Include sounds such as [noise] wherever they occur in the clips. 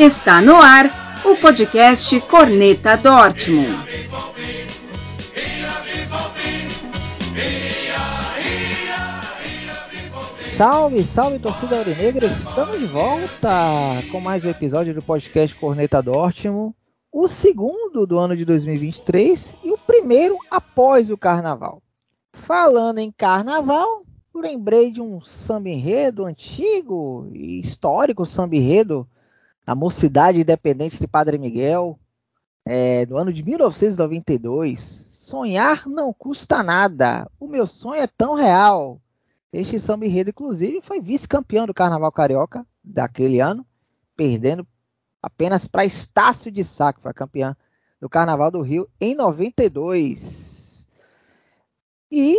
Está no ar o podcast Corneta Dortmund. Salve, salve torcida aurinegra, estamos de volta com mais um episódio do podcast Corneta Dortmund, o segundo do ano de 2023 e o primeiro após o carnaval. Falando em carnaval, lembrei de um samba enredo antigo e histórico samba enredo da Mocidade Independente de Padre Miguel, é, do ano de 1992. Sonhar não custa nada, o meu sonho é tão real. Este samba enredo, inclusive, foi vice-campeão do Carnaval Carioca daquele ano, perdendo apenas para Estácio de Sá, que foi campeão do Carnaval do Rio em 92. E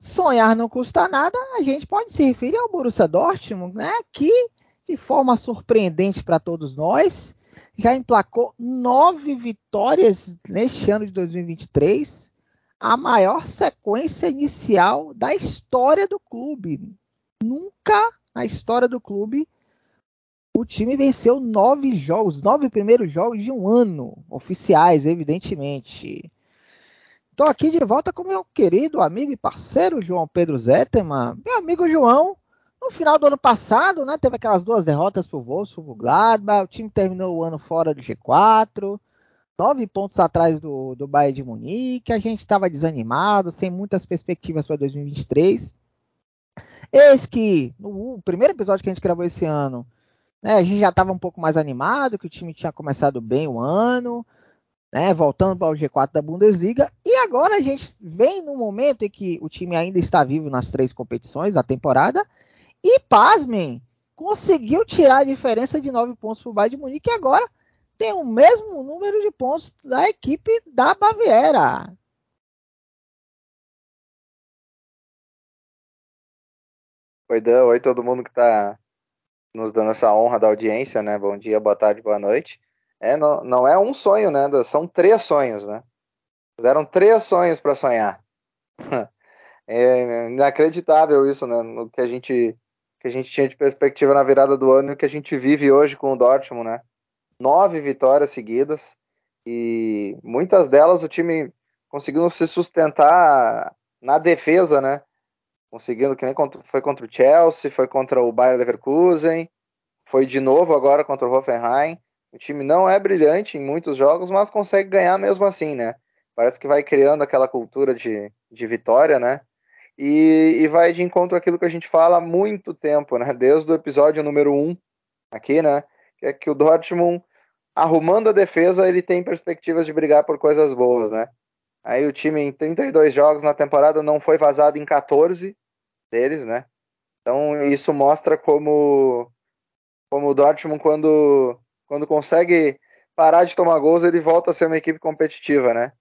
sonhar não custa nada, a gente pode se referir ao Borussia Dortmund, né, que de forma surpreendente para todos nós, já emplacou nove vitórias neste ano de 2023, a maior sequência inicial da história do clube. Nunca na história do clube o time venceu nove jogos, nove primeiros jogos de um ano, oficiais, evidentemente. Estou aqui de volta com meu querido amigo e parceiro João Pedro Zetterman. Meu amigo João, no final do ano passado, né, teve aquelas duas derrotas para o Wolfsburg, Gladbach, o time terminou o ano fora do G4, nove pontos atrás do, do Bayern de Munique, a gente estava desanimado, sem muitas perspectivas para 2023. Eis que, no primeiro episódio que a gente gravou esse ano, né, a gente já estava um pouco mais animado, que o time tinha começado bem o ano, né, voltando para o G4 da Bundesliga. E agora a gente vem num momento em que o time ainda está vivo nas três competições da temporada. E, pasmem, conseguiu tirar a diferença de nove pontos para o Bayern de Munique e agora tem o mesmo número de pontos da equipe da Baviera. Oi, Dan. Oi, todo mundo que está nos dando essa honra da audiência, né? Bom dia, boa tarde, boa noite. É, não, não é um sonho, né? São três sonhos, né? Fizeram três sonhos para sonhar. [laughs] É inacreditável isso, né? No que a gente que a gente tinha de perspectiva na virada do ano e que a gente vive hoje com o Dortmund, né? Nove vitórias seguidas e muitas delas o time conseguindo se sustentar na defesa, né? Conseguindo que nem foi contra o Chelsea, foi contra o Bayern Leverkusen, foi de novo agora contra o Hoffenheim. O time não é brilhante em muitos jogos, mas consegue ganhar mesmo assim, né? Parece que vai criando aquela cultura de, de vitória, né? E, e vai de encontro àquilo que a gente fala há muito tempo, né? Desde o episódio número 1 um, aqui, né? Que é que o Dortmund, arrumando a defesa, ele tem perspectivas de brigar por coisas boas, né? Aí o time em 32 jogos na temporada não foi vazado em 14 deles, né? Então isso mostra como, como o Dortmund, quando quando consegue parar de tomar gols, ele volta a ser uma equipe competitiva, né?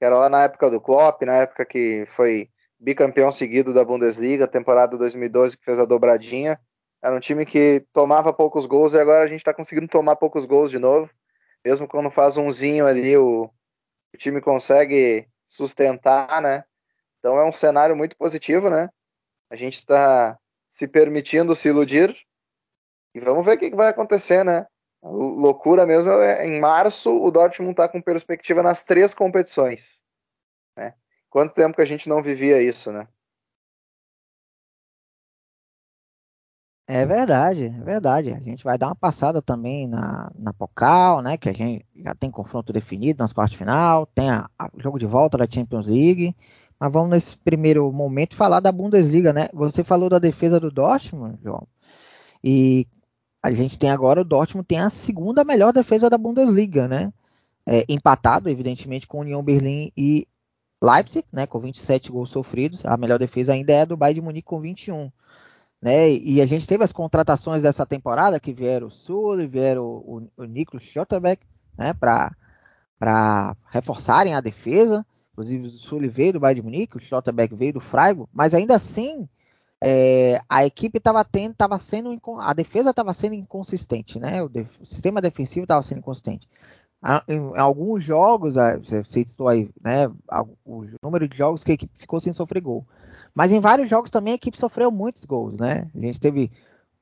Era lá na época do Klopp, na época que foi bicampeão seguido da Bundesliga, temporada 2012 que fez a dobradinha. Era um time que tomava poucos gols e agora a gente está conseguindo tomar poucos gols de novo. Mesmo quando faz umzinho ali, o, o time consegue sustentar, né? Então é um cenário muito positivo, né? A gente está se permitindo se iludir e vamos ver o que, vai acontecer, né? loucura mesmo é em março o Dortmund está com perspectiva nas três competições. Né? Quanto tempo que a gente não vivia isso, né? É verdade, é verdade. A gente vai dar uma passada também na, na Pocal, né? Que a gente já tem confronto definido nas quartas de final, tem o jogo de volta da Champions League. Mas vamos nesse primeiro momento falar da Bundesliga, né? Você falou da defesa do Dortmund, João. E a gente tem agora o Dortmund tem a segunda melhor defesa da Bundesliga, né? É, empatado, evidentemente, com União Berlim e Leipzig, né? Com 27 gols sofridos. A melhor defesa ainda é a do Bayern de Munique com 21. Né? E a gente teve as contratações dessa temporada que vieram o Sul, vieram o, o, o Niklas Schotterbeck, né? Para reforçarem a defesa. Inclusive o Sul veio do Bayern de Munique, o Schotterbeck veio do Freiburg, mas ainda assim é, a equipe estava tendo, estava sendo, a defesa estava sendo inconsistente, né? O, o sistema defensivo estava sendo inconsistente. Em, alguns jogos, você citou aí, né? O número de jogos que a equipe ficou sem sofrer gol. Mas em vários jogos também a equipe sofreu muitos gols, né? A gente teve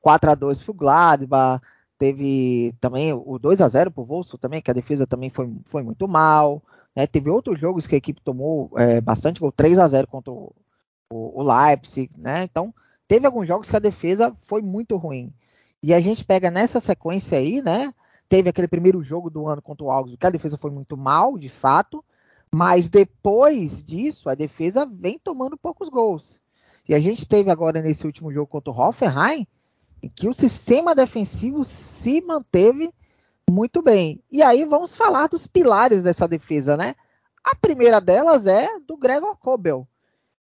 4 a 2 para o Gladbach, Teve também o 2 a 0 pro Wolfsburg também, que a defesa também foi, foi muito mal. Né? Teve outros jogos que a equipe tomou é, bastante gol, 3 a 0 contra o, o, o Leipzig, né? Então, teve alguns jogos que a defesa foi muito ruim. E a gente pega nessa sequência aí, né? Teve aquele primeiro jogo do ano contra o Augsburg, que a defesa foi muito mal, de fato. Mas depois disso, a defesa vem tomando poucos gols. E a gente teve agora nesse último jogo contra o Hoffenheim, em que o sistema defensivo se manteve muito bem. E aí vamos falar dos pilares dessa defesa, né? A primeira delas é do Gregor Kobel,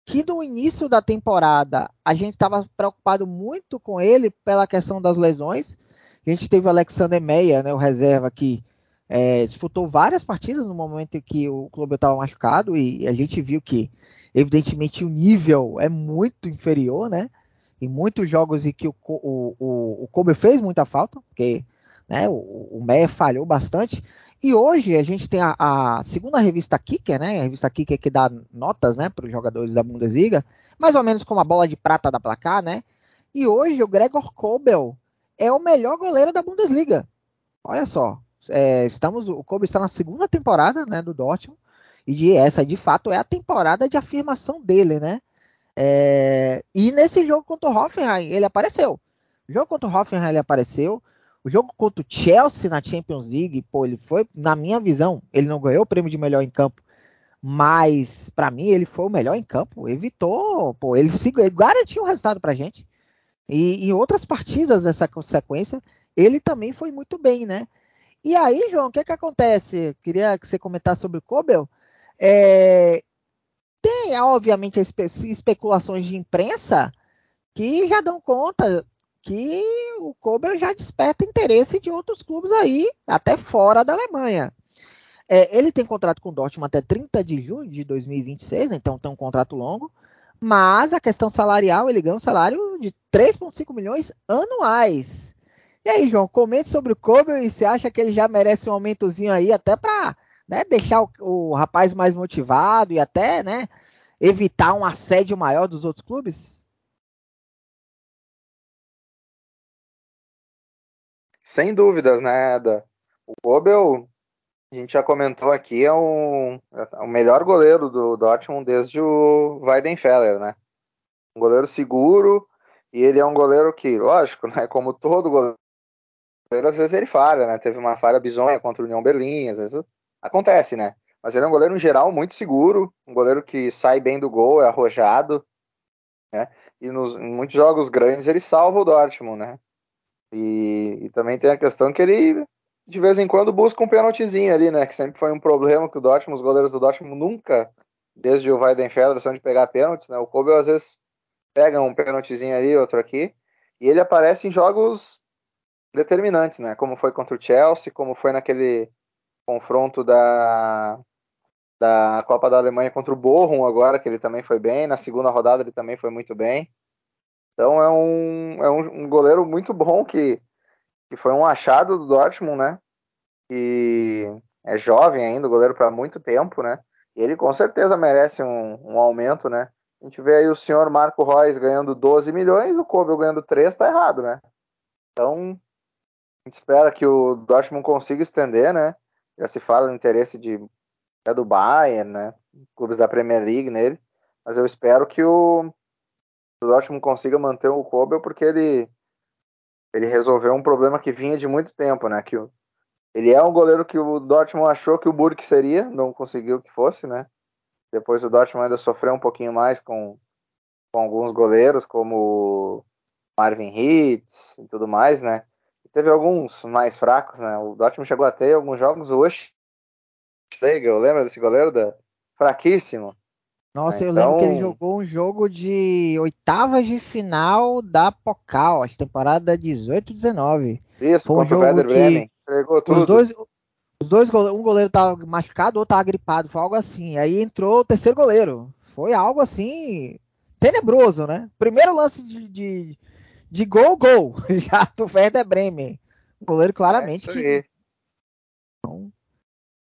que no início da temporada a gente estava preocupado muito com ele pela questão das lesões. A gente teve o Alexander Meia, né, o reserva, que é, disputou várias partidas no momento em que o clube estava machucado e a gente viu que, evidentemente, o nível é muito inferior, né? Em muitos jogos em que o, o, o, o Kobe fez muita falta, porque né, o, o Meia falhou bastante. E hoje a gente tem a, a, segunda revista Kicker, né? A revista Kicker que dá notas, né, para os jogadores da Bundesliga, mais ou menos como a bola de prata da placar, né? E hoje o Gregor Kobel é o melhor goleiro da Bundesliga. Olha só, é, estamos, o Kobe está na segunda temporada né, do Dortmund, e de, essa de fato é a temporada de afirmação dele, né? É, e nesse jogo contra o Hoffenheim ele apareceu. O jogo contra o Hoffenheim ele apareceu. O jogo contra o Chelsea na Champions League, pô, ele foi, na minha visão, ele não ganhou o prêmio de melhor em campo, mas para mim ele foi o melhor em campo. Evitou, pô, ele, se, ele garantiu o resultado pra gente. E em outras partidas dessa sequência, ele também foi muito bem, né? E aí, João, o que, que acontece? Queria que você comentasse sobre o Kobel. É, tem, obviamente, espe especulações de imprensa que já dão conta que o Kobel já desperta interesse de outros clubes aí, até fora da Alemanha. É, ele tem contrato com o Dortmund até 30 de junho de 2026, né, então tem um contrato longo. Mas a questão salarial, ele ganha um salário de 3,5 milhões anuais. E aí, João, comente sobre o Kobe e você acha que ele já merece um aumentozinho aí, até para né, deixar o, o, rapaz mais motivado e até né, evitar um assédio maior dos outros clubes? Sem dúvidas, né, Eda? O Kobe, a gente já comentou aqui, é, um, é o melhor goleiro do Dortmund desde o Weidenfeller, né? Um goleiro seguro, e ele é um goleiro que, lógico, né, como todo goleiro às vezes ele falha, né? Teve uma falha bizonha contra o União Berlim, às vezes acontece, né? Mas ele é um goleiro em geral muito seguro, um goleiro que sai bem do gol, é arrojado, né? E nos, em muitos jogos grandes ele salva o Dortmund, né? E, e, também tem a questão que ele de vez em quando busca um pênaltizinho ali, né? Que sempre foi um problema que o Dortmund, os goleiros do Dortmund nunca, desde o Weidenfeller, são de pegar pênaltis, né? O Kobe às vezes pega um pênaltizinho ali, outro aqui, e ele aparece em jogos determinantes, né? Como foi contra o Chelsea, como foi naquele confronto da, da Copa da Alemanha contra o Bochum agora, que ele também foi bem. Na segunda rodada ele também foi muito bem. Então é um, é um, um goleiro muito bom que, que foi um achado do Dortmund, né? E é jovem ainda, goleiro para muito tempo, né? Ele com certeza merece um, um, aumento, né? A gente vê aí o senhor Marco Reus ganhando 12 milhões, o Kobe ganhando 3, tá errado, né? Então, gente espera que o Dortmund consiga estender, né? Já se fala no interesse de é do Bayern, né? Clubes da Premier League nele, mas eu espero que o, o Dortmund consiga manter o Kobel porque ele ele resolveu um problema que vinha de muito tempo, né? Que ele é um goleiro que o Dortmund achou que o Burke seria, não conseguiu que fosse, né? Depois o Dortmund ainda sofreu um pouquinho mais com, com alguns goleiros, como Marvin Hitz e tudo mais, né? Teve alguns mais fracos, né? O Dortmund chegou a ter alguns jogos, o Schlegel, lembra desse goleiro? Da... Fraquíssimo. Nossa, eu lembro que ele então jogou um jogo de oitavas de final da Pokal, a temporada 18-19. Isso, um contra o Werder Bremen. Entregou tudo. Os dois, os dois, um goleiro tava machucado, outro tava gripado, foi algo assim. Aí entrou o terceiro goleiro. Foi algo assim tenebroso, né? Primeiro lance de, de, de gol, gol, [laughs] já do Werder Bremen. Um goleiro claramente é que.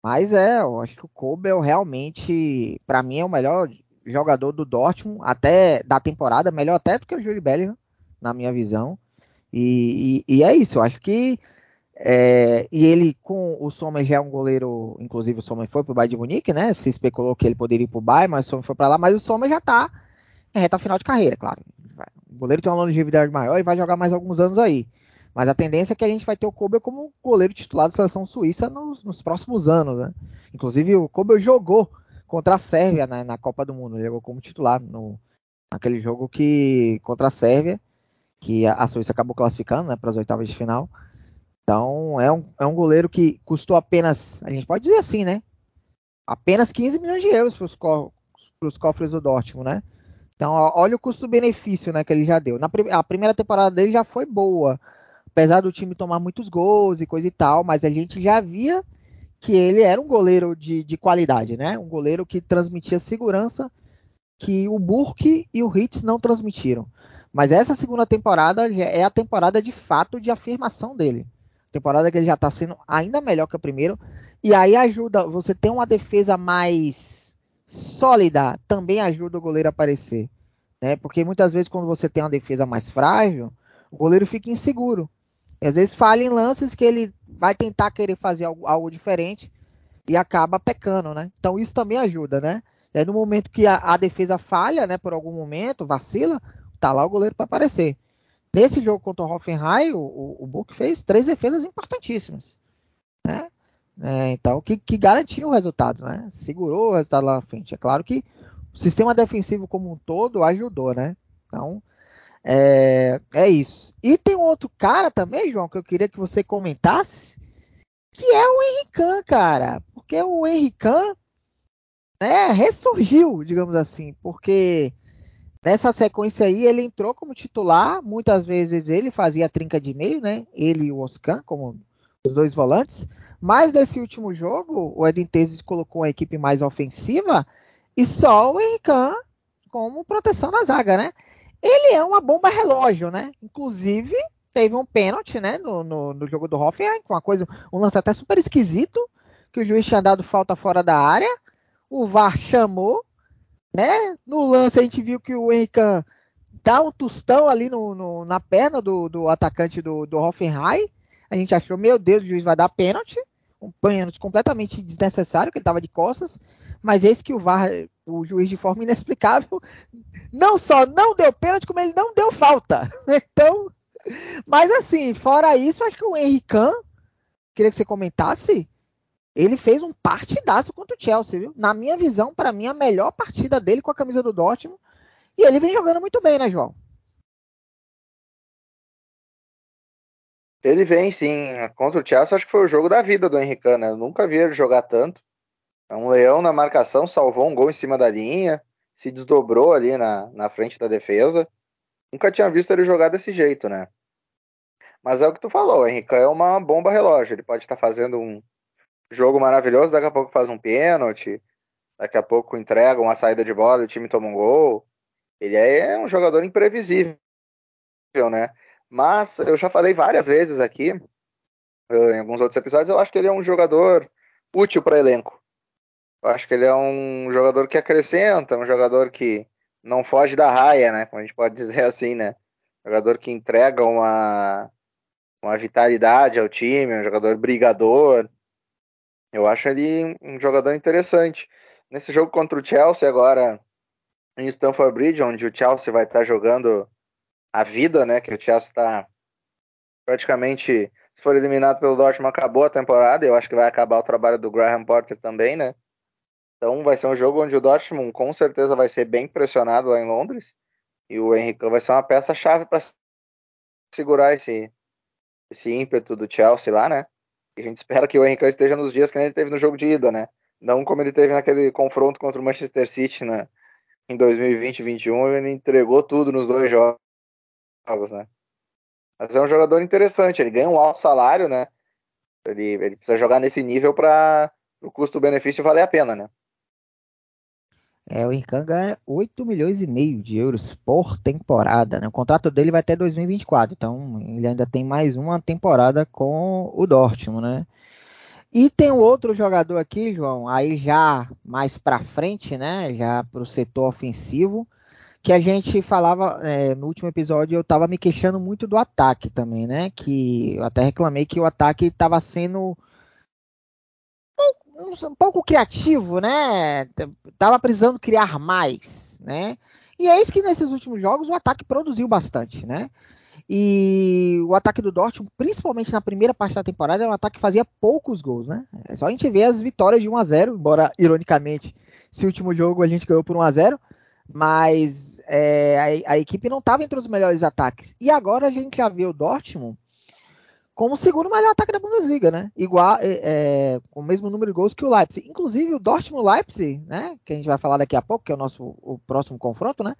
Mas é, eu acho que o Kobel realmente, para mim, é o melhor jogador do Dortmund, até da temporada, melhor até do que o Júlio Bellingham, na minha visão. E, e, e é isso, eu acho que é, e ele com o Sommer já é um goleiro, inclusive o Sommer foi pro Bayern de Munique, né? Se especulou que ele poderia ir pro Bayern, mas o Sommer foi para lá, mas o Sommer já tá em reta final de carreira, claro. O goleiro tem uma longevidade maior e vai jogar mais alguns anos aí. Mas a tendência é que a gente vai ter o Kobe como goleiro titular da seleção suíça nos, nos próximos anos, né? Inclusive o Kobe jogou contra a Sérvia na, na Copa do Mundo, ele jogou como titular no, naquele jogo que contra a Sérvia, que a, a Suíça acabou classificando, né, para as oitavas de final. Então, é um, é um goleiro que custou apenas, a gente pode dizer assim, né? Apenas 15 milhões de euros para os co cofres do Dortmund, né? Então, olha o custo-benefício né, que ele já deu. Na a primeira temporada dele já foi boa, apesar do time tomar muitos gols e coisa e tal, mas a gente já via que ele era um goleiro de, de qualidade, né? Um goleiro que transmitia segurança que o Burke e o Hitz não transmitiram. Mas essa segunda temporada é a temporada de fato de afirmação dele. Temporada que ele já está sendo ainda melhor que o primeiro. E aí ajuda, você ter uma defesa mais sólida, também ajuda o goleiro a aparecer. Né? Porque muitas vezes quando você tem uma defesa mais frágil, o goleiro fica inseguro. E às vezes falha em lances que ele vai tentar querer fazer algo, algo diferente e acaba pecando, né? Então isso também ajuda, né? Aí, no momento que a, a, defesa falha, né, por algum momento, vacila, tá lá o goleiro para aparecer. Nesse jogo contra o Hoffenheim, o, o Book fez três defesas importantíssimas. Né? É, então, que, que garantiu o resultado, né? Segurou o resultado lá na frente. É claro que o sistema defensivo como um todo ajudou, né? Então, é, é isso. E tem um outro cara também, João, que eu queria que você comentasse, que é o Henrican, cara. Porque o Henrican né, ressurgiu, digamos assim, porque Nessa sequência aí, ele entrou como titular. Muitas vezes ele fazia a trinca de meio, né? Ele e o Oscan, como os dois volantes. Mas nesse último jogo, o Edin Tezes colocou uma equipe mais ofensiva e só o Henrican como proteção na zaga, né? Ele é uma bomba relógio, né? Inclusive, teve um pênalti, né? No, no, no jogo do Hoffenheim, com uma coisa, um lance até super esquisito, que o juiz tinha dado falta fora da área. O VAR chamou, né? No lance a gente viu que o Henrique dá um tostão ali no, no, na perna do, do atacante do, do Hoffenheim. A gente achou, meu Deus, o juiz vai dar pênalti. Um pênalti completamente desnecessário, que ele estava de costas. Mas esse que o VAR, o juiz de forma inexplicável, não só não deu pênalti, como ele não deu falta. [laughs] Então, mas assim, fora isso, acho que o Henrique queria que você comentasse, ele fez um partidaço contra o Chelsea, viu? Na minha visão, para mim, a melhor partida dele com a camisa do Dortmund. E ele vem jogando muito bem, né, João? Ele vem, sim. Contra o Chelsea, acho que foi o jogo da vida do Henrique, né? Eu nunca vi ele jogar tanto. É um leão na marcação, salvou um gol em cima da linha, se desdobrou ali na, na frente da defesa. Nunca tinha visto ele jogar desse jeito, né? Mas é o que tu falou, Henrique é uma bomba relógio. Ele pode estar fazendo um, jogo maravilhoso, daqui a pouco faz um pênalti, daqui a pouco entrega uma saída de bola o time toma um gol. Ele é um jogador imprevisível, né? Mas eu já falei várias vezes aqui, em alguns outros episódios, eu acho que ele é um jogador útil para elenco. Eu acho que ele é um jogador que acrescenta, um jogador que não foge da raia, né? Como a gente pode [laughs] dizer assim, né? Jogador que entrega uma, uma vitalidade ao time, um jogador brigador, eu acho ele um jogador interessante. Nesse jogo contra o Chelsea agora em Stamford Bridge, onde o Chelsea vai estar jogando a vida, né? Que o Chelsea está praticamente, se for eliminado pelo Dortmund, acabou a temporada. Eu acho que vai acabar o trabalho do Graham Potter também, né? Então vai ser um jogo onde o Dortmund com certeza vai ser bem pressionado lá em Londres. E o Henrique vai ser uma peça-chave para segurar esse, esse ímpeto do Chelsea lá, né? A gente espera que o Henrique esteja nos dias que ele teve no jogo de ida, né? Não como ele teve naquele confronto contra o Manchester City né? em 2020 2021, ele entregou tudo nos dois jogos, né? Mas é um jogador interessante, ele ganha um alto salário, né? Ele, ele precisa jogar nesse nível para o custo-benefício valer a pena, né? É, o Irkan ganha 8 milhões e meio de euros por temporada. Né? O contrato dele vai até 2024, então ele ainda tem mais uma temporada com o Dortmund, né? E tem outro jogador aqui, João, aí já mais para frente, né? Já para o setor ofensivo, que a gente falava é, no último episódio, eu estava me queixando muito do ataque também, né? Que eu até reclamei que o ataque estava sendo um, pouco criativo, né? Tava precisando criar mais, né? E é isso que nesses últimos jogos o ataque produziu bastante, né? E o ataque do Dortmund, principalmente na primeira parte da temporada, é um ataque que fazia poucos gols, né? É só a gente ver as vitórias de 1 a 0, embora ironicamente, esse último jogo a gente ganhou por 1 a 0, mas é, a, a, equipe não estava entre os melhores ataques. E agora a gente já vê o Dortmund como o segundo melhor ataque da Bundesliga, né? Igual, é, é, com o mesmo número de gols que o Leipzig. Inclusive o Dortmund Leipzig, né? Que a gente vai falar daqui a pouco, que é o nosso o próximo confronto, né?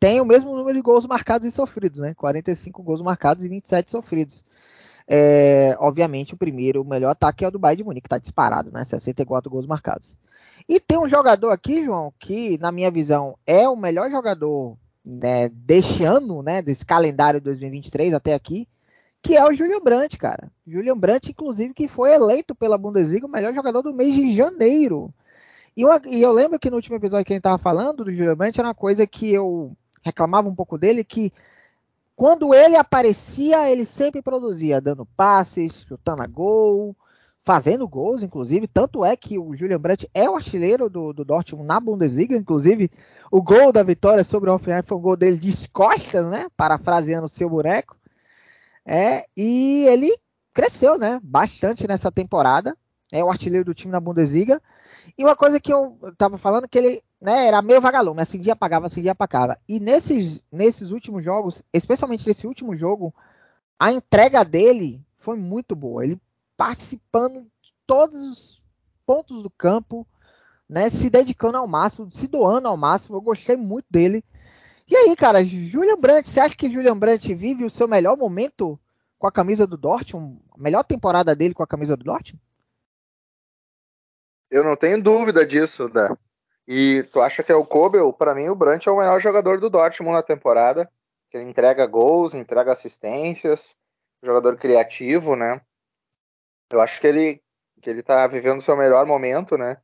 Tem o mesmo número de gols marcados e sofridos, né? 45 gols marcados e 27 sofridos. É, obviamente o primeiro, o melhor ataque é o do Bayern de Munique, que está disparado, né? 64 gols marcados. E tem um jogador aqui, João, que na minha visão é o melhor jogador né, deste ano, né, desse calendário 2023 até aqui, que é o Julian Brandt, cara. Julian Brandt, inclusive, que foi eleito pela Bundesliga o melhor jogador do mês de janeiro. E, uma, e eu lembro que no último episódio que a gente estava falando do Julian Brandt era uma coisa que eu reclamava um pouco dele, que quando ele aparecia, ele sempre produzia, dando passes, chutando a gol, fazendo gols, inclusive. Tanto é que o Julian Brandt é o artilheiro do, do Dortmund na Bundesliga. Inclusive, o gol da vitória sobre o Hoffenheim foi um gol dele de costas, né? Parafraseando o seu boneco. É, e ele cresceu, né? Bastante nessa temporada. É o artilheiro do time na Bundesliga. E uma coisa que eu tava falando que ele né, era meio vagalume, assim dia apagava, assim dia apagava. E nesses, nesses últimos jogos, especialmente nesse último jogo, a entrega dele foi muito boa. Ele participando de todos os pontos do campo, né, se dedicando ao máximo, se doando ao máximo. Eu gostei muito dele. E aí, cara, Julian Brandt, você acha que Julian Brandt vive o seu melhor momento com a camisa do Dortmund? A melhor temporada dele com a camisa do Dortmund? Eu não tenho dúvida disso, né? E tu acha que é o Kobel? Para mim, o Brandt é o melhor jogador do Dortmund na temporada. Ele entrega gols, entrega assistências, jogador criativo, né? eu acho que ele que ele está vivendo o seu melhor momento, né?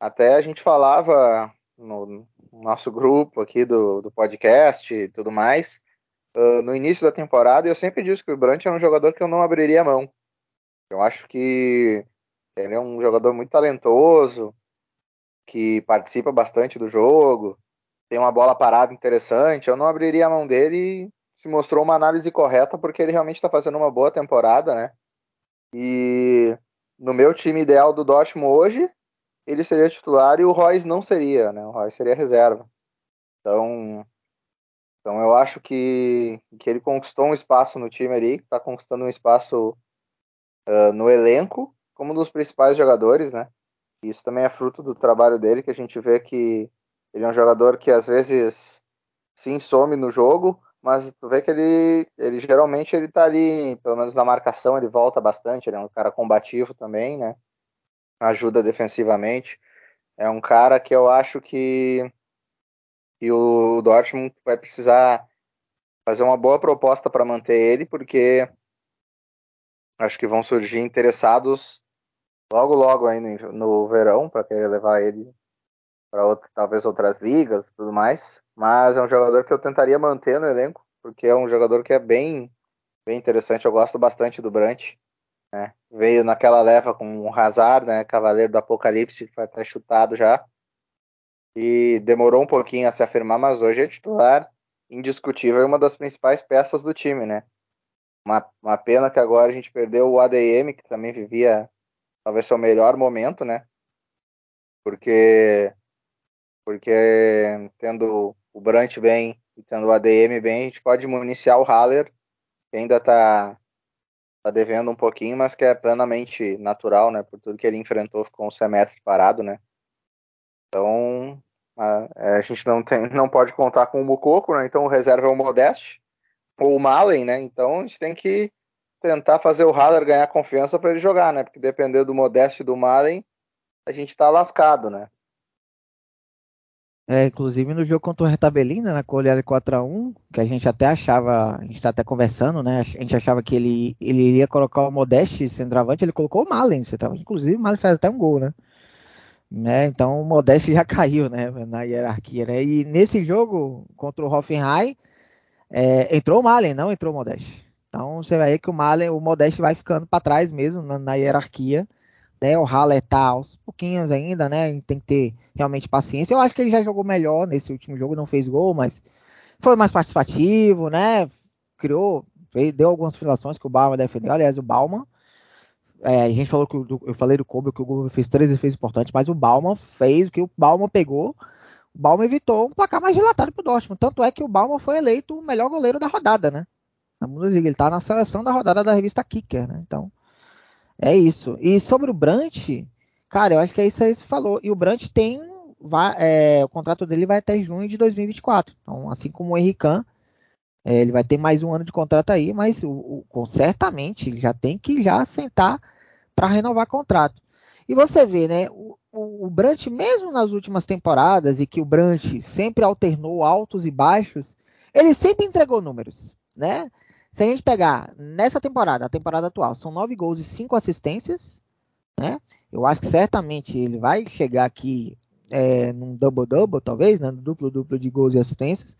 Até a gente falava no, nosso grupo aqui do, do podcast e tudo mais, uh, no início da temporada, eu sempre disse que o Brandt é um jogador que eu não abriria mão. Eu acho que ele é um jogador muito talentoso, que participa bastante do jogo, tem uma bola parada interessante. Eu não abriria a mão dele e se mostrou uma análise correta, porque ele realmente está fazendo uma boa temporada, né? E no meu time ideal do Dortmund hoje, ele seria titular e o Royce não seria, né? O Royce seria reserva. Então, então eu acho que, que ele conquistou um espaço no time ali, está conquistando um espaço uh, no elenco como um dos principais jogadores, né? Isso também é fruto do trabalho dele, que a gente vê que ele é um jogador que às vezes se some no jogo, mas tu vê que ele, ele geralmente ele tá ali, pelo menos na marcação, ele volta bastante, ele é um cara combativo também, né? Ajuda defensivamente. É um cara que eu acho que, que o Dortmund vai precisar fazer uma boa proposta para manter ele, porque acho que vão surgir interessados logo logo aí no, no verão para querer levar ele para talvez outras ligas e tudo mais mas é um jogador que eu tentaria manter no elenco, porque é um jogador que é bem, bem interessante. Eu gosto bastante do Brant. Né? Veio naquela leva com o Hazard, né? Cavaleiro do Apocalipse, que foi até chutado já. E demorou um pouquinho a se afirmar, mas hoje é titular indiscutível e uma das principais peças do time, né? Uma, uma pena que agora a gente perdeu o ADM, que também vivia talvez seu melhor momento, né? Porque porque tendo o Brant bem e tendo o ADM bem, a gente pode municiar o Haller, que ainda está tá devendo um pouquinho, mas que é plenamente natural, né? Por tudo que ele enfrentou com o semestre parado, né? Então a, é, a, gente não tem, não pode contar com o Mucoco, né? Então o reserva é o Modeste ou o Malen, né? Então a gente tem que tentar fazer o Haller ganhar confiança para ele jogar, né? Porque depender do Modeste e do Malen, a gente está lascado, né? É, inclusive no jogo contra o Retabelina, na goleada 4x1, que a gente até achava, a gente está até conversando, né? A gente achava que ele, ele iria colocar o Modeste centroavante, ele colocou o Malen. Inclusive o Malen faz até um gol, né? Né? Então o Modeste já [laughs] caiu né, na hierarquia. Né? E nesse jogo contra o Hoffenheim, é, entrou o Malen, não entrou o Modeste. Então você vai ver que o Malen, o Modeste vai ficando para trás mesmo na, na hierarquia. Né? O Haller tá aos pouquinhos ainda, né? Tem que ter realmente paciência. Eu acho que ele já jogou melhor nesse último jogo, não fez gol, mas foi mais participativo, né? Criou, deu algumas filações que o Bauman defendeu. Aliás, o Bauman, é, a gente falou que o, eu falei do Kobe que o Kobe fez três defesas importantes, mas o Bauman fez o que o Bauman pegou. O Bauman evitou um placar mais dilatado pro Dortmund. Tanto é que o Bauman foi eleito o melhor goleiro da rodada, né? Ele tá na seleção da rodada da revista Kicker, né? Então, é isso. E sobre o Brant, cara, eu acho que é isso aí que você falou. E o Brant tem. Vai, é, o contrato dele vai até junho de 2024. Então, assim como o Henrican, é, ele vai ter mais um ano de contrato aí, mas o, o certamente ele já tem que já sentar para renovar contrato. E você vê, né? O, o, o Brant, mesmo nas últimas temporadas, e que o Brant sempre alternou altos e baixos, ele sempre entregou números, né? Se a gente pegar nessa temporada, a temporada atual, são nove gols e cinco assistências, né? Eu acho que certamente ele vai chegar aqui é, num double-double, talvez, né? Duplo-duplo de gols e assistências.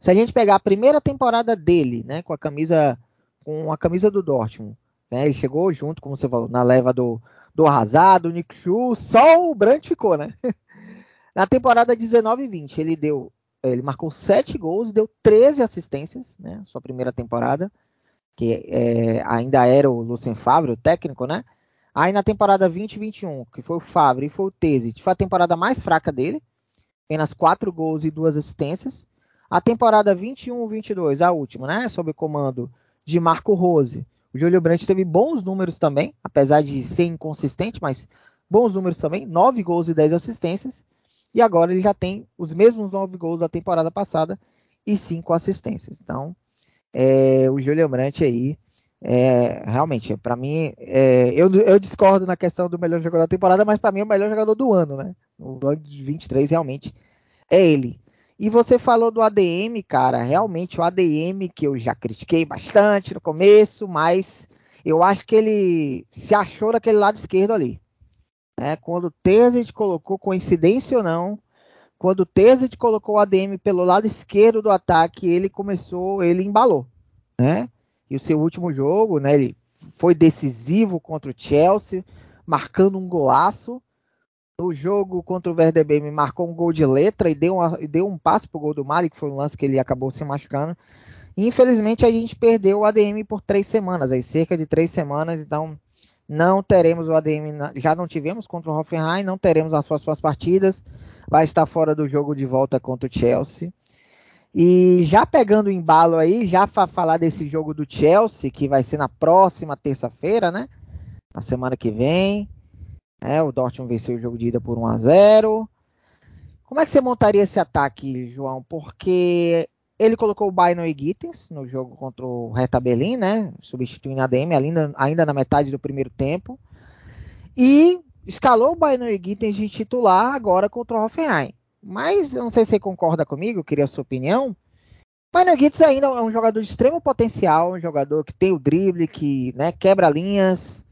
Se a gente pegar a primeira temporada dele, né? Com a camisa, com a camisa do Dortmund, né? Ele chegou junto, como você falou, na leva do, do Arrasado, do Nick Chu, só o Brandt ficou, né? [laughs] na temporada 19 e 20, ele deu ele marcou 7 gols e deu 13 assistências, né? Sua primeira temporada, que é, ainda era o Lucien Favre, o técnico, né? Aí na temporada 2021, que foi o Favre e foi o Tese, foi a temporada mais fraca dele, apenas 4 gols e 2 assistências. A temporada 21-22, a última, né? Sob o comando de Marco Rose. O Júlio Brandt teve bons números também, apesar de ser inconsistente, mas bons números também, 9 gols e 10 assistências. E agora ele já tem os mesmos nove gols da temporada passada e cinco assistências. Então, é, o Julian Brandt aí, é, realmente, para mim, é, eu, eu, discordo na questão do melhor jogador da temporada, mas para mim é o melhor jogador do ano, né? O ano de 23 realmente é ele. E você falou do ADM, cara, realmente o ADM que eu já critiquei bastante no começo, mas eu acho que ele se achou daquele lado esquerdo ali. Né? Quando o Terzic colocou, coincidência ou não, quando o Terzic colocou o ADM pelo lado esquerdo do ataque, ele começou, ele embalou, né? E o seu último jogo, né, ele foi decisivo contra o Chelsea, marcando um golaço. No jogo contra o Werder Bremen, marcou um gol de letra e deu, uma, deu um passe pro gol do Mari, que foi um lance que ele acabou se machucando. Infelizmente, a gente perdeu o ADM por três semanas, aí cerca de três semanas, então não teremos o ADM, já não tivemos contra o Hoffenheim, não teremos as próximas partidas. Vai estar fora do jogo de volta contra o Chelsea. E já pegando o embalo aí, já para falar desse jogo do Chelsea, que vai ser na próxima terça-feira, né? Na semana que vem. É, o Dortmund venceu o jogo de ida por 1 a 0 Como é que você montaria esse ataque, João? Porque ele colocou o Byron Gittens no jogo contra o Hertha Berlin, né? Substituindo a DM ainda, ainda na metade do primeiro tempo. E escalou o Byron Gittens de titular agora contra o Hoffenheim. Mas eu não sei se você concorda comigo, queria a sua opinião. Byron Gittens ainda é um jogador de extremo potencial, um jogador que tem o drible, que né, quebra linhas,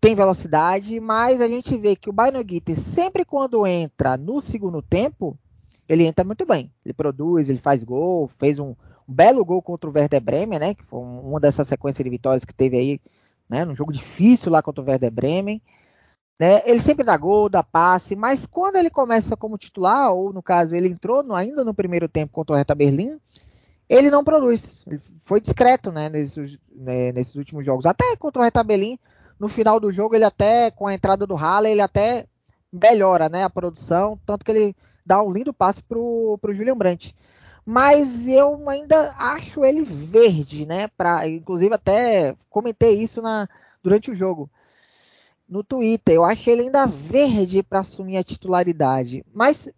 tem velocidade, mas a gente vê que o Byron Gittens sempre quando entra no segundo tempo, ele entra muito bem. Ele produz, ele faz gol, fez um, um belo gol contra o Werder Bremen, né? Que foi uma dessas sequências de vitórias que teve aí, né? Num jogo difícil lá contra o Werder Bremen. Né? Ele sempre dá gol, dá passe, mas quando ele começa como titular, ou no caso ele entrou no, ainda no primeiro tempo contra o Hertha Berlim, ele não produz. Ele foi discreto, né, nesses, né, nesses últimos jogos. Até contra o Hertha Berlim, no final do jogo, ele até, com a entrada do Haller, ele até melhora, né, a produção, tanto que ele dá um lindo passe pro, pro Julian Brandt. Mas eu ainda acho ele verde, né? Pra, inclusive até comentei isso na, durante o jogo no Twitter. Eu acho ele ainda verde para assumir a titularidade. Mas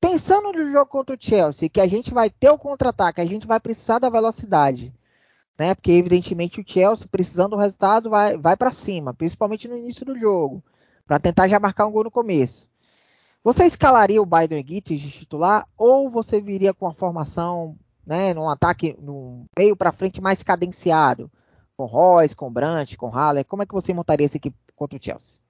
pensando no jogo contra o Chelsea, que a gente vai ter o contra-ataque, a gente vai precisar da velocidade, né? Porque evidentemente o Chelsea precisando do resultado vai, vai para cima, principalmente no início do jogo, para tentar já marcar um gol no começo. Você escalaria o Biden Gittins de titular ou você viria com a formação, né, num ataque no meio para frente mais cadenciado, com Royce, com Brandt, com Haller? Como é que você montaria essa equipe contra o Chelsea?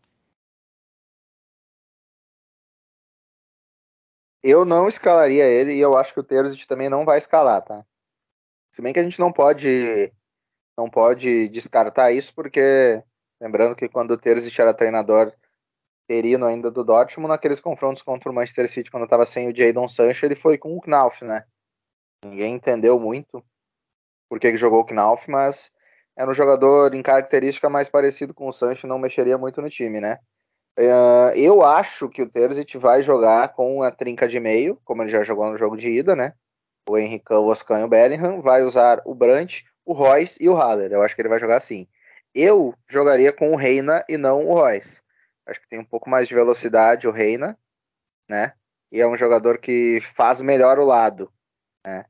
eu não escalaria ele e eu acho que o Terzic também não vai escalar, tá? Se bem que a gente não pode não pode descartar isso porque lembrando que quando o Terzic era treinador interino ainda do Dortmund, naqueles confrontos contra o Manchester City quando estava sem o Jadon Sancho, ele foi com o Knauf, né? Ninguém entendeu muito por que jogou o Knauf, mas era um jogador em característica mais parecido com o Sancho, não mexeria muito no time, né? Uh, eu acho que o Terzic vai jogar com a trinca de meio, como ele já jogou no jogo de ida, né? O Henrique, o Oscan e o Bellingham. Vai usar o Brandt, o Royce e o Haller. Eu acho que ele vai jogar assim. Eu jogaria com o Reina e não o Royce. Acho que tem um pouco mais de velocidade o Reina, né? E é um jogador que faz melhor o lado, né?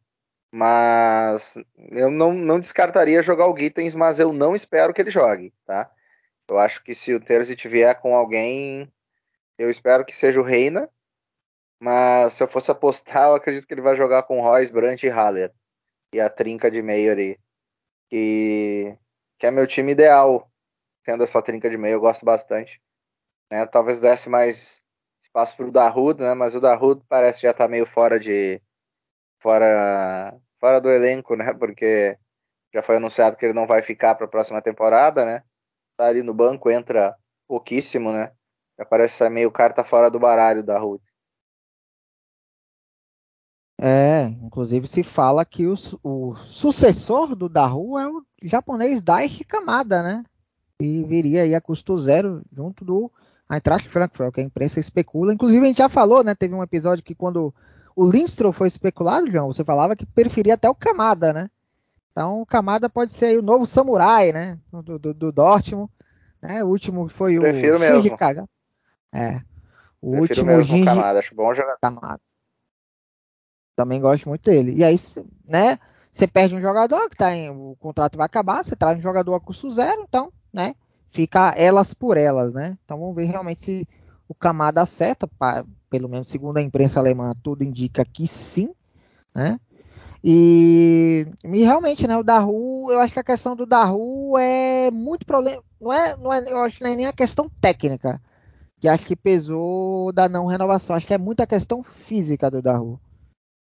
Mas eu não, não descartaria jogar o Gittens, mas eu não espero que ele jogue, tá? Eu acho que se o Terzic vier com alguém, eu espero que seja o Reina. Mas se eu fosse apostar, eu acredito que ele vai jogar com Royce, Brandt e Haller. E a trinca de meio ali. Que, que é meu time ideal. Tendo essa trinca de meio, eu gosto bastante. Né? Talvez desse mais espaço para o Darudo, né? Mas o Darudo parece já estar tá meio fora de. Fora, fora do elenco, né? Porque já foi anunciado que ele não vai ficar para a próxima temporada, né? tá ali no banco, entra pouquíssimo, né? Já parece meio carta fora do baralho da Ruth. É, inclusive se fala que o, o sucessor do Daru é o japonês Daichi Kamada, né? E viria aí a custo zero junto do Eintracht Frankfurt, que a imprensa especula. Inclusive a gente já falou, né? Teve um episódio que quando o Lindstrom foi especulado, João, você falava que preferia até o Kamada, né? Então o Kamada pode ser o novo samurai, né? Do, do, do Dortmund. Né? O último foi Prefiro o mesmo. Shinji Kaga. É. O Prefiro último mesmo Shinji Kamada, acho bom jogador. Kamada. Também gosto muito dele. E aí, né? Você perde um jogador que tá em, o contrato vai acabar, você traz um jogador a custo zero, então, né? Fica elas por elas, né? Então vamos ver realmente se o Kamada acerta, pelo menos segundo a imprensa alemã, tudo indica que sim, né? E, e, realmente, né, o Daru, eu acho que a questão do Daru é muito problema, não é, não é, eu acho que é nem a questão técnica, que acho que pesou da não renovação, acho que é muita questão física do Daru.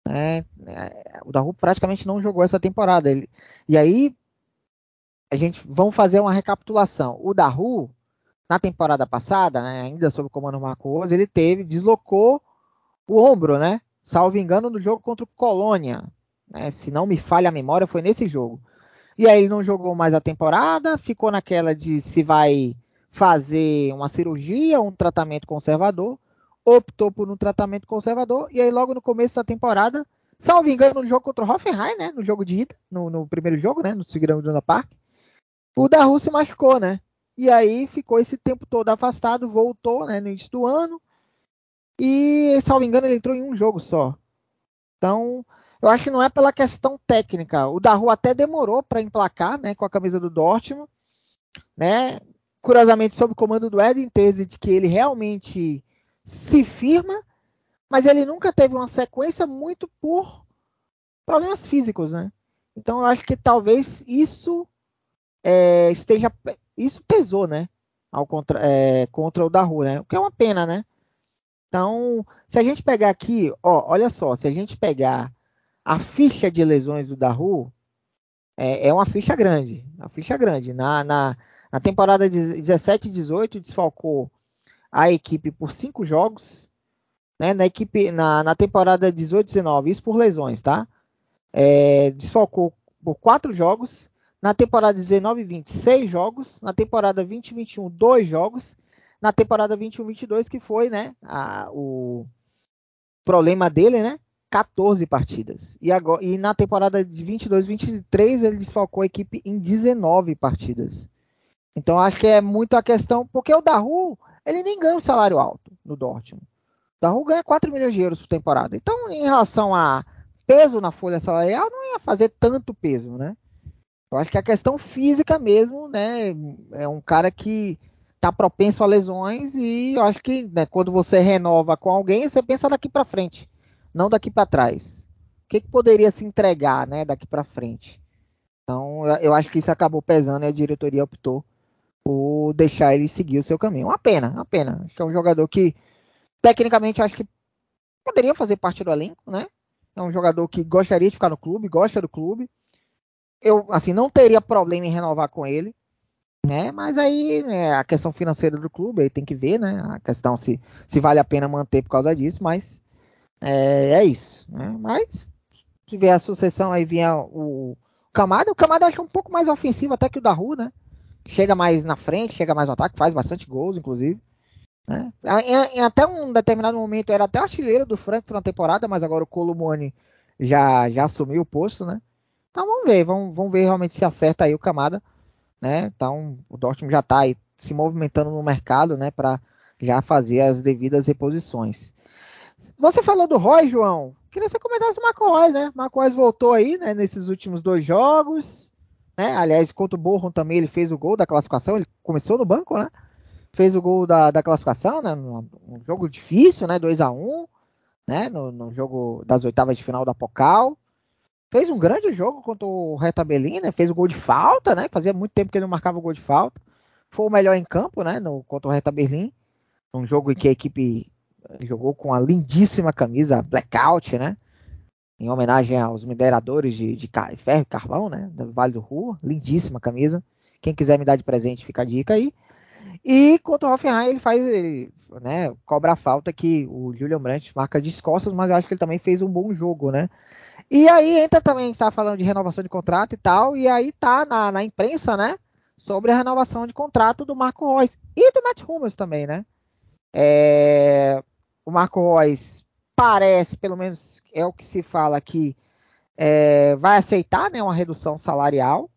É, é, o Daru praticamente não jogou essa temporada. Ele, e aí, a gente vamos fazer uma recapitulação. O Daru, na temporada passada, né, ainda sob o comando Marcos, ele teve, deslocou o ombro, né? Salvo engano, no jogo contra o Colônia né? Se não me falha a memória, foi nesse jogo. E aí ele não jogou mais a temporada, ficou naquela de se vai fazer uma cirurgia, um tratamento conservador, optou por um tratamento conservador, e aí logo no começo da temporada, salvo engano, no jogo contra o Hoffenheim, né? No jogo de ida, no, no primeiro jogo, né? No segundo Luna Park, o da Rússia machucou, né? E aí ficou esse tempo todo afastado, voltou, né? No início do ano. E, salvo engano, ele entrou em um jogo só. Então, eu acho que não é pela questão técnica. O Daru até demorou para emplacar, né, com a camisa do Dortmund, né? Curiosamente, sob o comando do Edin de que ele realmente se firma, mas ele nunca teve uma sequência muito por problemas físicos, né? Então eu acho que talvez isso é, esteja, isso pesou, né? Ao contra, é, contra o Daru, né? O que é uma pena, né? Então, se a gente pegar aqui, ó, olha só, se a gente pegar a ficha de lesões do Daru é, é uma ficha grande. Uma ficha grande. Na, na, na temporada de 17 e 18, desfalcou a equipe por cinco jogos. Né? Na, equipe, na, na temporada 18 e 19, isso por lesões, tá? É, desfalcou por quatro jogos. Na temporada 19 e 20, seis jogos. Na temporada 20 e 21, dois jogos. Na temporada 21 e 22, que foi né, a, o problema dele, né? 14 partidas. E, agora, e na temporada de 22-23 ele desfalcou a equipe em 19 partidas. Então acho que é muito a questão, porque o Daru, ele nem ganha um salário alto no Dortmund. O Daru ganha 4 milhões de euros por temporada. Então, em relação a peso na folha salarial, não ia fazer tanto peso, né? Eu acho que a questão física mesmo, né? É um cara que tá propenso a lesões e eu acho que né, quando você renova com alguém, você pensa daqui para frente não daqui para trás. O que, que, poderia se entregar né, daqui para frente? Então, eu acho que isso acabou pesando e a diretoria optou por deixar ele seguir o seu caminho. Uma pena, uma pena. Acho que é um jogador que, tecnicamente, eu acho que poderia fazer parte do elenco, né? É um jogador que gostaria de ficar no clube, gosta do clube. Eu, assim, não teria problema em renovar com ele, né? Mas aí né, a questão financeira do clube aí tem que ver, né? A questão se, se vale a pena manter por causa disso, mas é, é isso, né? Mas se vier a sucessão aí vier o, Camada, o Camada acho um pouco mais ofensivo até que o da Rua, né? Chega mais na frente, chega mais no ataque, faz bastante gols, inclusive. Né? Em, em, até um determinado momento era até artilheiro do Franco na temporada, mas agora o Colomone já, já assumiu o posto, né? Então vamos ver, vamos, vamos ver realmente se acerta aí o Camada, né? Então o Dortmund já está aí se movimentando no mercado, né? Para já fazer as devidas reposições. Você falou do Roy, João. Queria que você comentasse o Marco Reus, né? Marco Reus voltou aí, né? Nesses últimos dois jogos, né? Aliás, contra o Borrom também ele fez o gol da classificação. Ele começou no banco, né? fez o gol da, da classificação, né? Um jogo difícil, né? 2 a 1 né? No, no, jogo das oitavas de final da Pocal. Fez um grande jogo contra o Reta Belin, né? Fez o gol de falta, né? Fazia muito tempo que ele não marcava o gol de falta. Foi o melhor em campo, né? No, contra o Reta Berlim. Um jogo em que a equipe jogou com a lindíssima camisa Blackout, né? Em homenagem aos mineradores de, de ferro e carvão, né? Do Vale do Rua. Lindíssima camisa. Quem quiser me dar de presente, fica a dica aí. E contra o Hoffenheim ele faz, ele, né, cobra a falta que o Julian Brandt marca de costas, mas eu acho que ele também fez um bom jogo, né? E aí entra também, estava falando de renovação de contrato e tal, e aí tá na, na imprensa, né, sobre a renovação de contrato do Marco Reus e do Matt Hummels também, né? É, o Marco Reus parece, pelo menos é o que se fala aqui, é, vai aceitar né, uma redução salarial,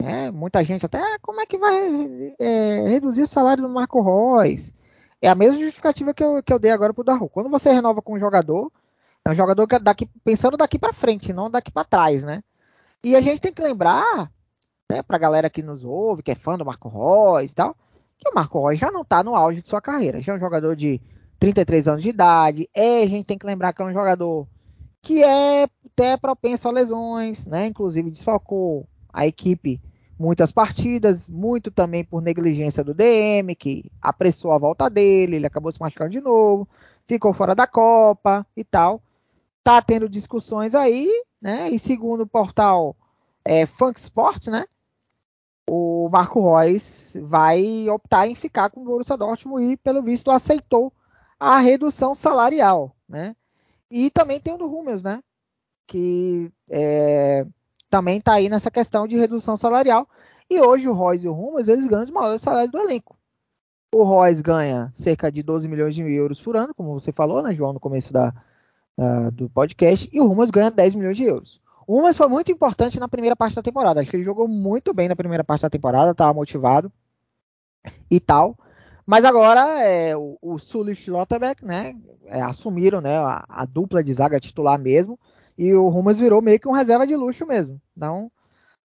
é, muita gente até, ah, como é que vai é, reduzir o salário do Marco Reus? É a mesma justificativa que eu, que eu dei agora pro Daru. Quando você renova com um jogador, é um jogador é daqui, pensando daqui para frente, não daqui para trás, né? E a gente tem que lembrar, né, pra galera que nos ouve, que é fã do Marco Reus e tal, que o Marco Reus já não tá no auge de sua carreira. Já é um jogador de 33 anos de idade. É, a gente tem que lembrar que é um jogador que é até propenso a lesões, né? Inclusive desfalcou a equipe muitas partidas, muito também por negligência do DM, que apressou a volta dele, ele acabou se machucando de novo, ficou fora da Copa e tal. Tá tendo discussões aí, né? E segundo o portal é, Funk Sport, né? O Marco Reus vai optar em ficar com o Borussia Dortmund e, pelo visto, aceitou a redução salarial, né? E também tem o do Hummels, né? Que é, também está aí nessa questão de redução salarial. E hoje o Royce e o Rumas, eles ganham os maiores salários do elenco. O Royce ganha cerca de 12 milhões de euros por ano, como você falou, né, João, no começo da, da do podcast, e o Rumas ganha 10 milhões de euros. O Rumas foi muito importante na primeira parte da temporada. Acho que ele jogou muito bem na primeira parte da temporada, estava motivado e tal. Mas agora é, o, o Sully e Schlotterbeck, né, é, assumiram né, a, a, dupla de zaga titular mesmo. E o Rumas virou meio que um reserva de luxo mesmo. Então,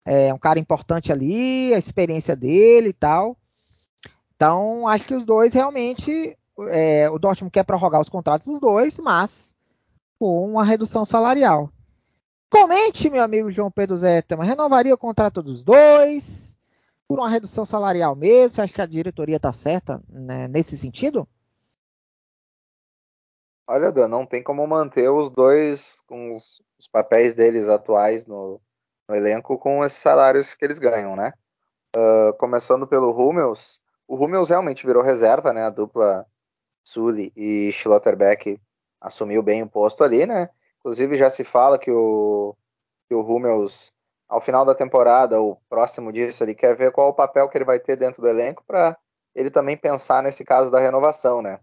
é um cara importante ali, a experiência dele e tal. Então, acho que os dois realmente. É, o Dortmund quer prorrogar os contratos dos dois, mas com uma redução salarial. Comente, meu amigo João Pedro Zétama, renovaria o contrato dos dois por uma redução salarial mesmo? Você acha que a diretoria está certa né, nesse sentido? Olha, Dan, não tem como manter os dois com os, os papéis deles atuais no, no, elenco com esses salários que eles ganham, né? Uh, começando pelo Hummels, o Hummels realmente virou reserva, né? A dupla Sully e Schlotterbeck assumiu bem o posto ali, né? Inclusive já se fala que o, que o Hummels, ao final da temporada, ou próximo disso, ele quer ver qual o papel que ele vai ter dentro do elenco para ele também pensar nesse caso da renovação, né?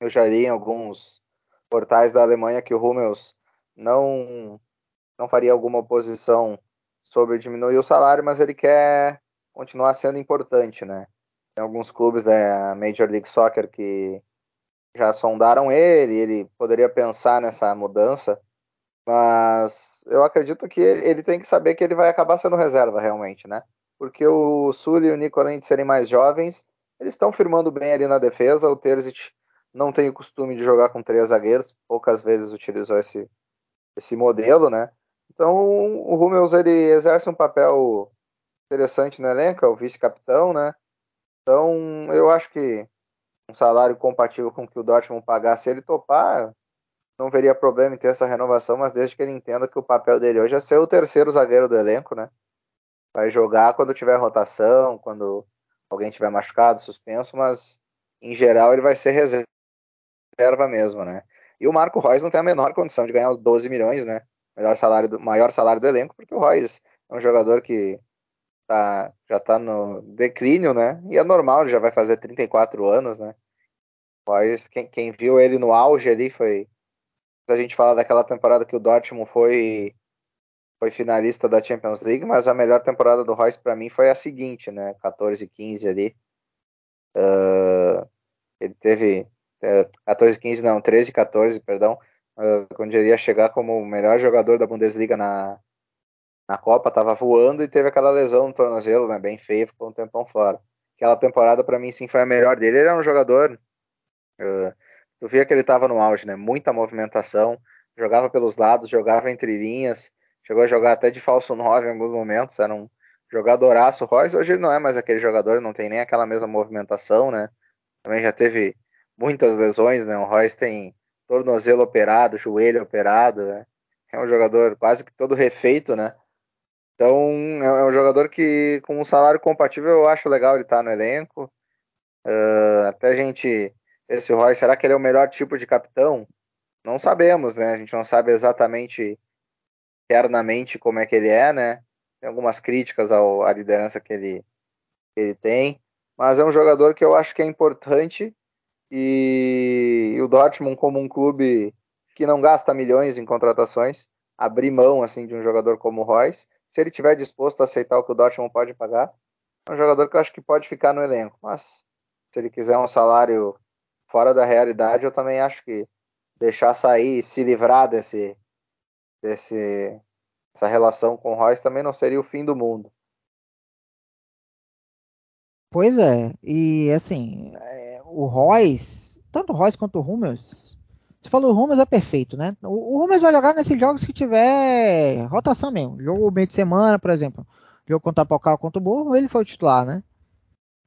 Eu já li em alguns portais da Alemanha que o Hummels não, não faria alguma oposição sobre diminuir o salário, mas ele quer continuar sendo importante, né? Tem alguns clubes da Major League Soccer que já sondaram ele, ele poderia pensar nessa mudança, mas eu acredito que ele tem que saber que ele vai acabar sendo reserva realmente, né? Porque o Sully e o Nico, além de serem mais jovens, eles estão firmando bem ali na defesa. O Terzic não tem o costume de jogar com três zagueiros, poucas vezes utilizou esse, esse modelo, né? Então o Hummels ele exerce um papel interessante no elenco, é o vice-capitão, né? Então eu acho que um salário compatível com o que o Dortmund pagasse ele topar, não veria problema em ter essa renovação, mas desde que ele entenda que o papel dele hoje é ser o terceiro zagueiro do elenco, né? Vai jogar quando tiver rotação, quando alguém tiver machucado, suspenso, mas em geral ele vai ser reserva mesmo, né? E o Marco Reus não tem a menor condição de ganhar os 12 milhões, né? Melhor salário do, maior salário do elenco, porque o Reus é um jogador que tá, já está no declínio, né? E é normal, ele já vai fazer 34 anos, né? Mas quem, quem viu ele no auge ali foi. A gente fala daquela temporada que o Dortmund foi foi finalista da Champions League, mas a melhor temporada do Royce para mim foi a seguinte, né? 14 15 ali. Uh, ele teve uh, 14 15 não, 13 14, perdão, uh, quando ele ia chegar como o melhor jogador da Bundesliga na na Copa, tava voando e teve aquela lesão no tornozelo, né? Bem feia, ficou um tempão fora. Aquela temporada para mim sim foi a melhor dele. Ele era um jogador Uh, tu via que ele estava no auge, né? Muita movimentação, jogava pelos lados, jogava entre linhas, chegou a jogar até de falso 9 em alguns momentos, era um jogadoraço. Royce hoje ele não é mais aquele jogador, não tem nem aquela mesma movimentação, né? Também já teve muitas lesões, né? O Royce tem tornozelo operado, joelho operado, né? É um jogador quase que todo refeito, né? Então é um jogador que com um salário compatível eu acho legal ele estar tá no elenco. Uh, até a gente esse Roy, será que ele é o melhor tipo de capitão? Não sabemos, né? A gente não sabe exatamente internamente como é que ele é, né? Tem algumas críticas ao, à liderança que ele, que ele tem, mas é um jogador que eu acho que é importante e, e o Dortmund como um clube que não gasta milhões em contratações, abrir mão assim de um jogador como o Royce, se ele tiver disposto a aceitar o que o Dortmund pode pagar, é um jogador que eu acho que pode ficar no elenco, mas se ele quiser um salário fora da realidade, eu também acho que deixar sair, se livrar desse, desse essa relação com o Royce também não seria o fim do mundo. Pois é, e assim, é, o Royce, tanto o Royce quanto o Hummels, você falou o Hummels é perfeito, né? O, o vai jogar nesses jogos que tiver rotação mesmo. Jogo meio de semana, por exemplo, jogo contra o Pocal contra o Burro, ele foi o titular, né?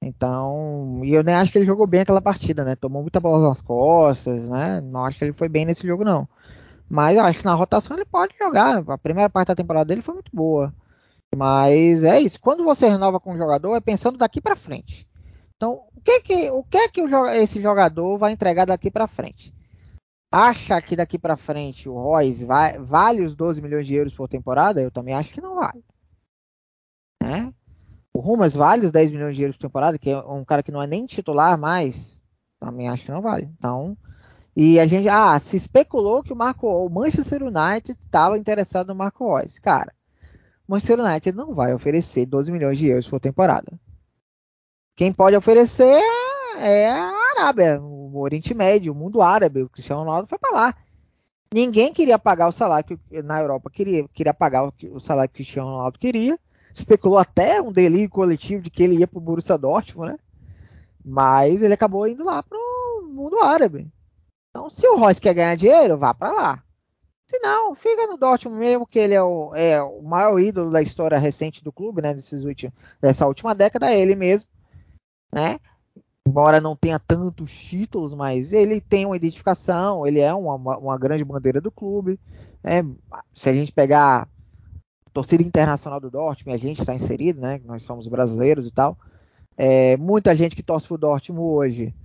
Então, e eu nem acho que ele jogou bem aquela partida, né? Tomou muita bola nas costas, né? Não acho que ele foi bem nesse jogo, não. Mas eu acho que na rotação ele pode jogar. A primeira parte da temporada dele foi muito boa. Mas é isso. Quando você renova com um jogador, é pensando daqui para frente. Então, o que que, o que, que esse jogador vai entregar daqui para frente? Acha que daqui para frente o Royce vai, vale os 12 milhões de euros por temporada? Eu também acho que não vale. Né? O Rumas vale os 10 milhões de euros por temporada, que é um cara que não é nem titular mais, também acho que não vale. Então, e a gente, ah, se especulou que o Marco, o Manchester United estava interessado no Marco Reus. Cara, o Manchester United não vai oferecer 12 milhões de euros por temporada. Quem pode oferecer é a Arábia, o Oriente Médio, o mundo árabe. O Cristiano Ronaldo foi para lá. Ninguém queria pagar o salário que na Europa queria, queria pagar o, salário que o Cristiano Ronaldo queria especulou até um delírio coletivo de que ele ia para o Borussia Dortmund, né? Mas ele acabou indo lá para o mundo árabe. Então, se o Royce quer ganhar dinheiro, vá para lá. Se não, fica no Dortmund mesmo, que ele é o, é o maior ídolo da história recente do clube, né? Desses últimos, dessa última década, é ele mesmo, né? Embora não tenha tantos títulos, mas ele tem uma identificação, ele é uma, uma grande bandeira do clube. Né? Se a gente pegar torcida internacional do Dortmund, a gente está inserido, né? Nós somos brasileiros e tal. É, muita gente que torce pro Dortmund hoje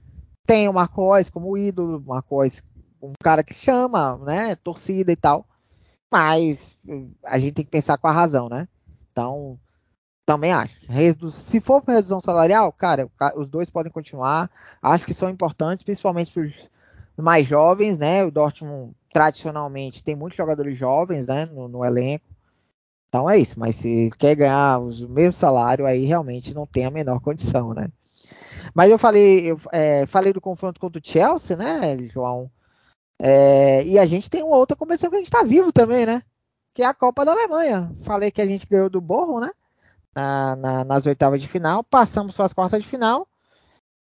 tem o Marcos como ídolo, Marcos um cara que chama, né? Torcida e tal. Mas a gente tem que pensar com a razão, né? Então, também acho. Se for para redução salarial, cara, os dois podem continuar. Acho que são importantes, principalmente para os mais jovens, né? O Dortmund tradicionalmente tem muitos jogadores jovens, né? No, no elenco. Então é isso, mas se quer ganhar o mesmo salário, aí realmente não tem a menor condição, né? Mas eu falei, eu, é, falei do confronto contra o Chelsea, né, João? É, e a gente tem uma outra competição que a gente está vivo também, né? Que é a Copa da Alemanha. Falei que a gente ganhou do Borro, né? Na, na, nas oitavas de final, passamos para as quartas de final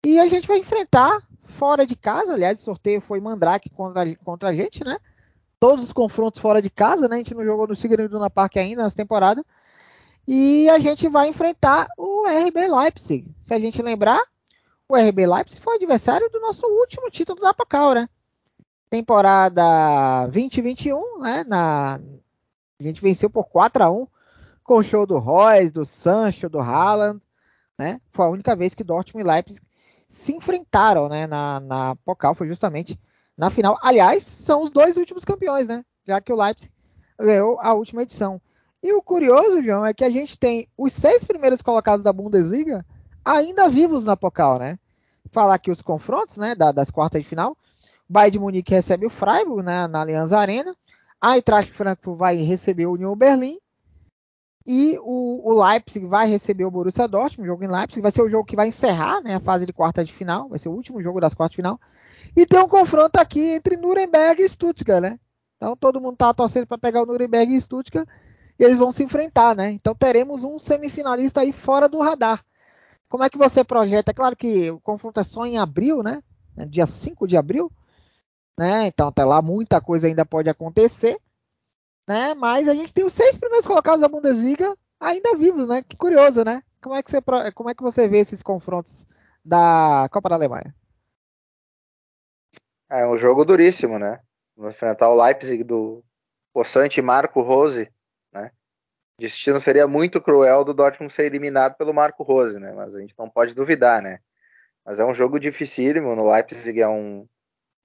e a gente vai enfrentar fora de casa. Aliás, o sorteio foi Mandrake contra, contra a gente, né? Todos os confrontos fora de casa, né? A gente não jogou no Signal Iduna Park ainda nessa temporada. E a gente vai enfrentar o RB Leipzig. Se a gente lembrar, o RB Leipzig foi adversário do nosso último título da Pacal, né? temporada 2021, né? Na, a gente venceu por 4 a 1 com o show do Royce, do Sancho, do Haaland, né? Foi a única vez que Dortmund e Leipzig se enfrentaram, né? Na, na foi justamente na final. Aliás, são os dois últimos campeões, né? Já que o Leipzig ganhou a última edição. E o curioso, João, é que a gente tem os seis primeiros colocados da Bundesliga ainda vivos na Pokal, né? Falar aqui os confrontos, né, da, das quartas de final. O Bayern de Munique recebe o Freiburg né, na Allianz Arena. A Eintracht Frankfurt vai receber o Union Berlin. E o, o, Leipzig vai receber o Borussia Dortmund, jogo em Leipzig. Vai ser o jogo que vai encerrar né, a fase de quarta de final. Vai ser o último jogo das quartas de final. E tem um confronto aqui entre Nuremberg e Stuttgart, né? Então todo mundo tá torcendo para pegar o Nuremberg e Stuttgart. E eles vão se enfrentar, né? Então teremos um semifinalista aí fora do radar. Como é que você projeta? É claro que o confronto é só em abril, né? É dia 5 de abril. Né? Então até lá muita coisa ainda pode acontecer. Né? Mas a gente tem os seis primeiros colocados da Bundesliga ainda vivos, né? Que curioso, né? Como é que você, como é que você vê esses confrontos da Copa da Alemanha? É um jogo duríssimo, né? Vamos enfrentar o Leipzig do possante Marco Rose, né? destino seria muito cruel do Dortmund ser eliminado pelo Marco Rose, né? Mas a gente não pode duvidar, né? Mas é um jogo dificílimo. No Leipzig é um,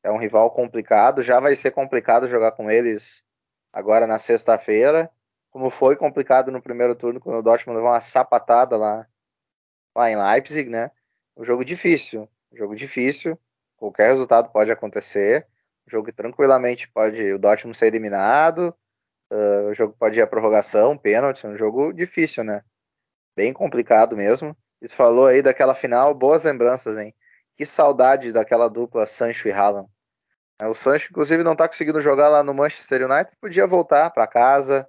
é um rival complicado. Já vai ser complicado jogar com eles agora na sexta-feira. Como foi complicado no primeiro turno, quando o Dortmund levou uma sapatada lá, lá em Leipzig, né? Um jogo difícil. Um jogo difícil. Qualquer resultado pode acontecer. Um jogo tranquilamente pode o Dortmund ser eliminado Uh, o jogo pode ir à prorrogação, pênalti, é um jogo difícil, né? Bem complicado mesmo. Você falou aí daquela final, boas lembranças, hein? Que saudade daquela dupla Sancho e Haaland. É, o Sancho, inclusive, não tá conseguindo jogar lá no Manchester United, podia voltar para casa.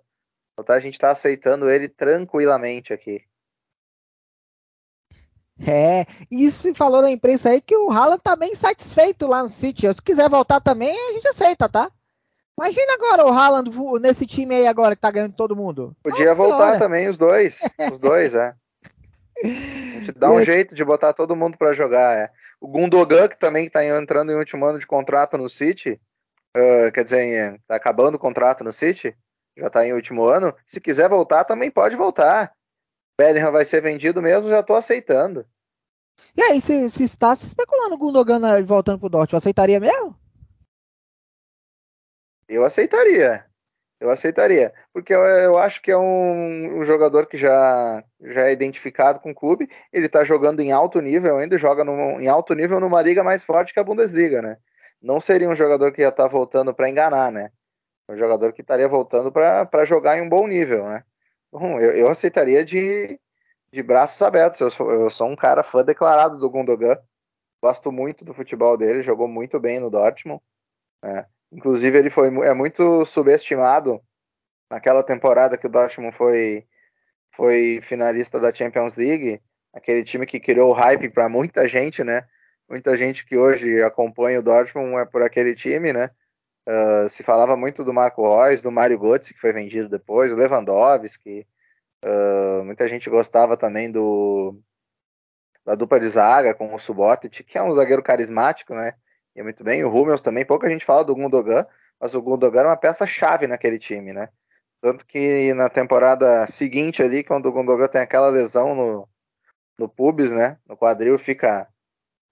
A gente tá aceitando ele tranquilamente aqui. É, isso se falou na imprensa aí que o Haaland tá bem satisfeito lá no City. Se quiser voltar também, a gente aceita, tá? Imagina agora o Haaland nesse time aí agora que tá ganhando todo mundo. Podia Nossa voltar senhora. também os dois. Os dois, é. [laughs] A gente dá um jeito de botar todo mundo para jogar. É. O Gundogan, que também está entrando em último ano de contrato no City, uh, quer dizer, está acabando o contrato no City, já está em último ano. Se quiser voltar, também pode voltar. Bellingham vai ser vendido mesmo, já estou aceitando. E aí, se, se está se especulando o Gundogan voltando pro Dortmund, aceitaria mesmo? Eu aceitaria. Eu aceitaria. Porque eu, eu acho que é um, um, jogador que já, já é identificado com o clube. Ele está jogando em alto nível ainda, joga em alto nível numa liga mais forte que a Bundesliga, né? Não seria um jogador que ia estar tá voltando para enganar, né? Um jogador que estaria voltando para jogar em um bom nível, né? Bom, eu, eu aceitaria de, de braços abertos. Eu sou, eu sou um cara fã declarado do Gundogan. Gosto muito do futebol dele, jogou muito bem no Dortmund. Né? Inclusive, ele foi, é muito subestimado naquela temporada que o Dortmund foi, foi finalista da Champions League, aquele time que criou hype para muita gente, né? Muita gente que hoje acompanha o Dortmund é por aquele time, né? Uh, se falava muito do Marco Reus, do Mário Götze, que foi vendido depois, o Lewandowski. Uh, muita gente gostava também do da dupla de zaga com o Subotic, que é um zagueiro carismático, né? e muito bem. O Hummels também, pouca gente fala do Gundogan, mas o Gundogan é uma peça-chave naquele time, né? Tanto que na temporada seguinte ali, quando o Gundogan tem aquela lesão no, no pubis, né? No quadril, fica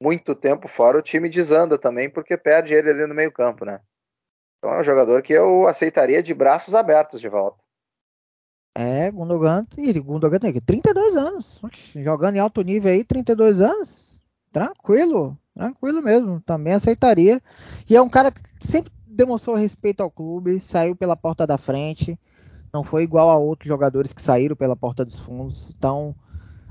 muito tempo fora, o time desanda também, porque perde ele ali no meio campo, né? Então é um jogador que eu aceitaria de braços abertos de volta. É, Gundogan, e Gundogan tem 32 anos, jogando em alto nível aí, 32 anos, tranquilo, Tranquilo mesmo, também aceitaria. E é um cara que sempre demonstrou respeito ao clube, saiu pela porta da frente, não foi igual a outros jogadores que saíram pela porta dos fundos. Então,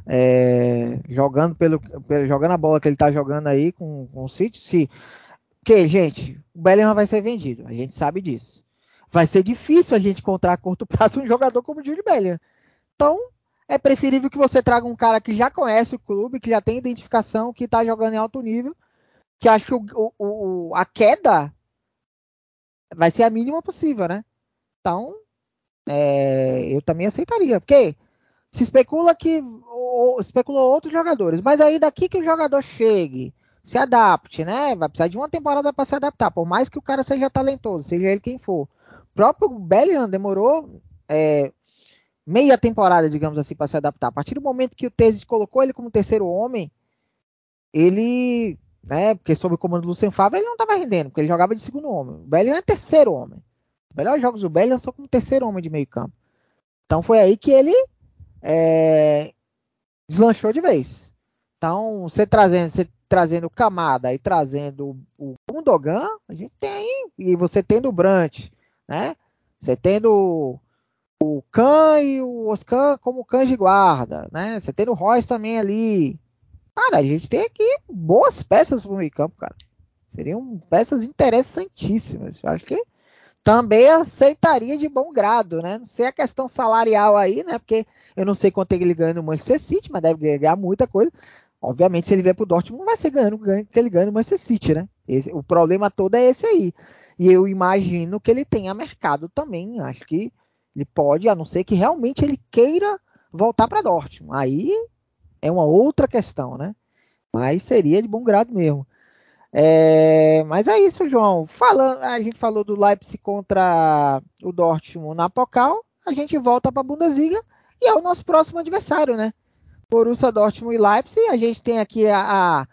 é, jogando pelo, pelo, jogando a bola que ele está jogando aí com, com o City, se que gente, o Bellingham vai ser vendido, a gente sabe disso. Vai ser difícil a gente encontrar a curto prazo um jogador como o Jude Bellingham. Então, é preferível que você traga um cara que já conhece o clube, que já tem identificação, que está jogando em alto nível, que acho que o, o, a queda vai ser a mínima possível, né? Então, é, eu também aceitaria, porque se especula que ou, especulou outros jogadores, mas aí daqui que o jogador chegue, se adapte, né? Vai precisar de uma temporada para se adaptar, por mais que o cara seja talentoso, seja ele quem for. O próprio Bellingham demorou é, meia temporada, digamos assim, para se adaptar. A partir do momento que o Tese colocou ele como terceiro homem, ele, né, porque sob o comando do Lucien Favre, ele não estava rendendo, porque ele jogava de segundo homem. O Bellingham é terceiro homem. Os melhores jogos do Bellingham são como terceiro homem de meio campo. Então foi aí que ele é, deslanchou de vez. Então, você trazendo, você trazendo Camada e trazendo o Gundogan, a gente tem e você tendo o Brant, né? Você tendo o Khan e o Oscan como cães de guarda, né? Você tendo o Royce também ali. Cara, a gente tem aqui boas peças para o meio campo, cara. Seriam peças interessantíssimas. Eu acho que também aceitaria de bom grado, né? Não sei a questão salarial aí, né? Porque eu não sei quanto ele ganha no Manchester City, mas deve ganhar muita coisa. Obviamente, se ele vier pro Dortmund, não vai ser ganhando o que ele ganha no Manchester City, né? Esse, o problema todo é esse aí. E eu imagino que ele tenha mercado também. Acho que ele pode, a não ser que realmente ele queira voltar para Dortmund. Aí é uma outra questão, né? Mas seria de bom grado mesmo. É, mas é isso, João. Falando, a gente falou do Leipzig contra o Dortmund na Pokal. A gente volta para a Bundesliga e é o nosso próximo adversário, né? Borussia Dortmund e Leipzig. A gente tem aqui a, a,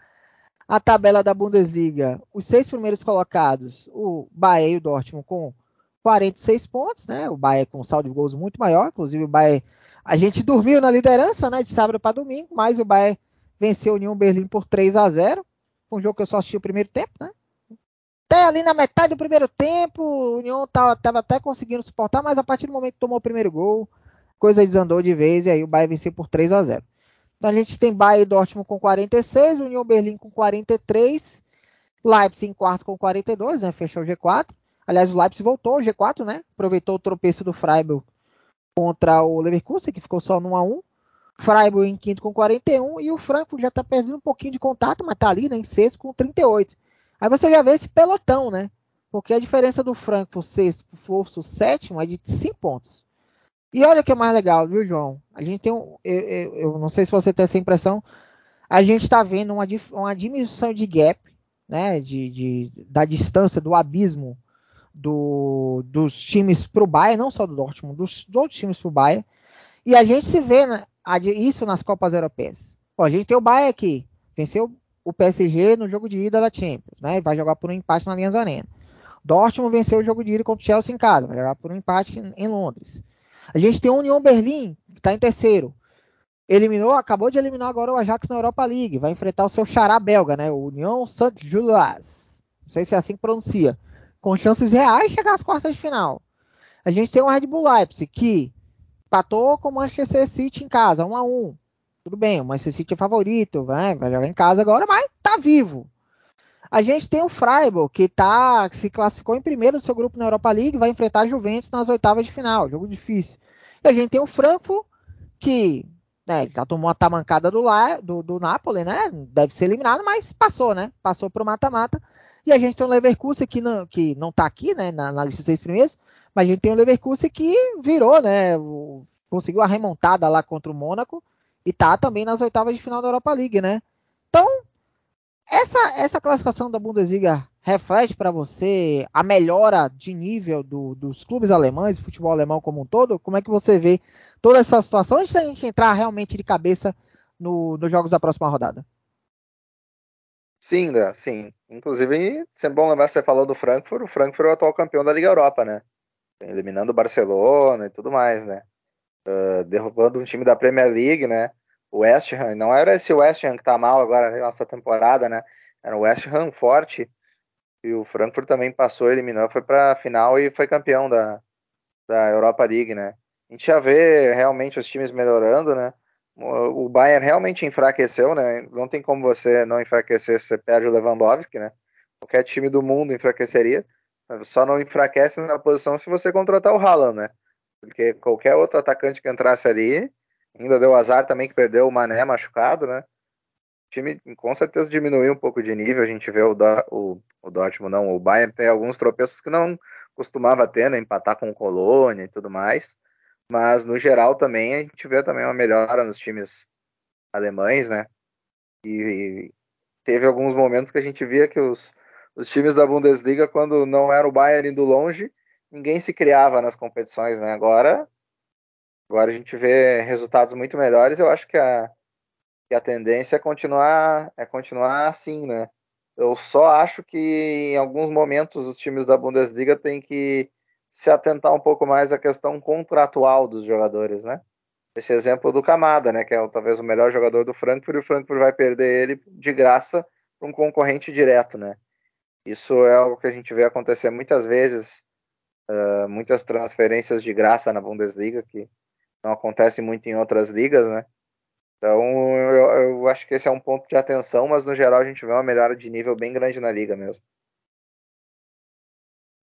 a tabela da Bundesliga. Os seis primeiros colocados, o Bayern e o Dortmund com 46 pontos, né? O Bayern com um saldo de gols muito maior. Inclusive o Bayern, a gente dormiu na liderança, né? De sábado para domingo, mas o Bayern venceu o União Berlim por 3 a 0. Foi um jogo que eu só assisti o primeiro tempo, né? Até ali na metade do primeiro tempo, o União tava, tava até conseguindo suportar, mas a partir do momento que tomou o primeiro gol, coisa desandou de vez e aí o Bayern venceu por 3 a 0. Então a gente tem Bayern e Dortmund com 46, União Berlim com 43, Leipzig em quarto com 42, né? Fechou o G4. Aliás, o Leipzig voltou ao G4, né? Aproveitou o tropeço do Freiburg contra o Leverkusen, que ficou só no 1 a 1. Freiburg em quinto com 41 e o Frankfurt já está perdendo um pouquinho de contato, mas está ali né, em sexto com 38. Aí você já vê esse pelotão, né? Porque a diferença do Frankfurt sexto para o Forço sétimo é de 5 pontos. E olha que é mais legal, viu, João? A gente tem um. Eu, eu, eu não sei se você tem essa impressão. A gente está vendo uma, uma diminuição de gap, né? De, de, da distância, do abismo do, dos times para o Bayern, não só do Dortmund, dos, dos outros times para o Bayern. E a gente se vê isso nas Copas Europeias. Pô, a gente tem o Bayern aqui, venceu o PSG no jogo de ida da Champions, né? Vai jogar por um empate na Linhas Arena. Dortmund venceu o jogo de ida contra o Chelsea em casa, vai jogar por um empate em Londres. A gente tem o União Berlim, que está em terceiro. Eliminou, acabou de eliminar agora o Ajax na Europa League. Vai enfrentar o seu xará belga, né? O União Saint-Gilloise. Não sei se é assim que pronuncia. Com chances reais de chegar às quartas de final. A gente tem o Red Bull Leipzig, que empatou com o Manchester City em casa, 1 a 1 Tudo bem, o Manchester City é favorito, vai, vai jogar em casa agora, mas tá vivo. A gente tem o Freiburg, que, tá, que se classificou em primeiro no seu grupo na Europa League, vai enfrentar a Juventus nas oitavas de final, jogo difícil. E a gente tem o Frankfurt, que né, já tomou a tamancada do, do, do Napoli, né? Deve ser eliminado, mas passou, né? Passou para o mata-mata. E a gente tem o Leverkusen, que não, que não tá aqui, né? Na, na lista dos seis primeiros, mas a gente tem o Leverkusen que virou, né? O, conseguiu a remontada lá contra o Mônaco e tá também nas oitavas de final da Europa League, né? Então, essa, essa classificação da Bundesliga reflete para você a melhora de nível do, dos clubes alemães, do futebol alemão como um todo? Como é que você vê toda essa situação antes da gente entrar realmente de cabeça no, nos jogos da próxima rodada? Sim, sim. Inclusive, é bom lembrar, você falou do Frankfurt, o Frankfurt é o atual campeão da Liga Europa, né? Eliminando o Barcelona e tudo mais, né? Uh, derrubando um time da Premier League, né? O West Ham, não era esse West Ham que tá mal agora nessa temporada, né? Era o West Ham forte. E o Frankfurt também passou, eliminou, foi para a final e foi campeão da, da Europa League, né? A gente já vê realmente os times melhorando, né? O Bayern realmente enfraqueceu, né? Não tem como você não enfraquecer se você perde o Lewandowski, né? Qualquer time do mundo enfraqueceria. Só não enfraquece na posição se você contratar o Haaland, né? Porque qualquer outro atacante que entrasse ali Ainda deu azar também que perdeu o Mané machucado, né? O time com certeza diminuiu um pouco de nível. A gente vê o, o, o Dortmund, não, o Bayern tem alguns tropeços que não costumava ter, né? Empatar com o Colônia e tudo mais. Mas no geral também a gente vê também uma melhora nos times alemães, né? E, teve alguns momentos que a gente via que os, os times da Bundesliga, quando não era o Bayern indo longe, ninguém se criava nas competições, né? Agora, agora a gente vê resultados muito melhores. Eu acho que a, que a tendência é continuar, é continuar assim, né? Eu só acho que em alguns momentos os times da Bundesliga têm que se atentar um pouco mais à questão contratual dos jogadores, né? Esse exemplo do Camada, né, que é talvez o melhor jogador do Frankfurt, e o Frankfurt vai perder ele de graça para um concorrente direto, né? Isso é algo que a gente vê acontecer muitas vezes, uh, muitas transferências de graça na Bundesliga, que não acontece muito em outras ligas, né? Então, eu, eu, acho que esse é um ponto de atenção, mas no geral a gente vê uma melhora de nível bem grande na liga mesmo.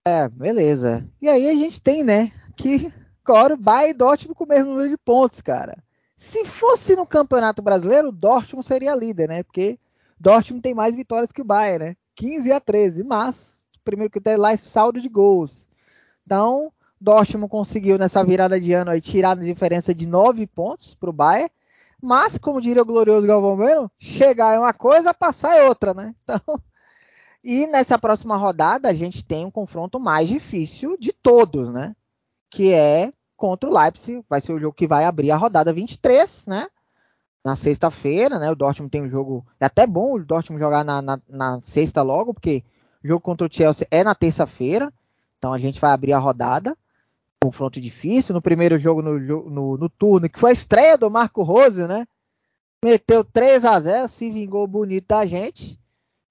É, beleza. E aí a gente tem, né, que agora o Bayern e Dortmund com o mesmo número de pontos, cara. Se fosse no Campeonato Brasileiro, o Dortmund seria líder, né? Porque Dortmund tem mais vitórias que o Bayern, né? 15 a 13, mas primeiro critério lá é saldo de gols. Então, Dortmund conseguiu nessa virada de ano aí tirar a diferença de 9 pontos para o Bayern, mas como diria o glorioso Galvão Bueno, chegar é uma coisa, passar é outra, né? [laughs] Então, e nessa próxima rodada a gente tem um confronto mais difícil de todos, né? Que é contra o Leipzig, vai ser o jogo que vai abrir a rodada 23, né? na sexta-feira, né? O Dortmund tem um jogo. É até bom o Dortmund jogar na, na, na sexta logo, porque o jogo contra o Chelsea é na terça-feira. Então a gente vai abrir a rodada. Confronto difícil. No primeiro jogo no, no, no turno, que foi a estreia do Marco Rose, né? Meteu 3 a 0 se vingou bonito da gente.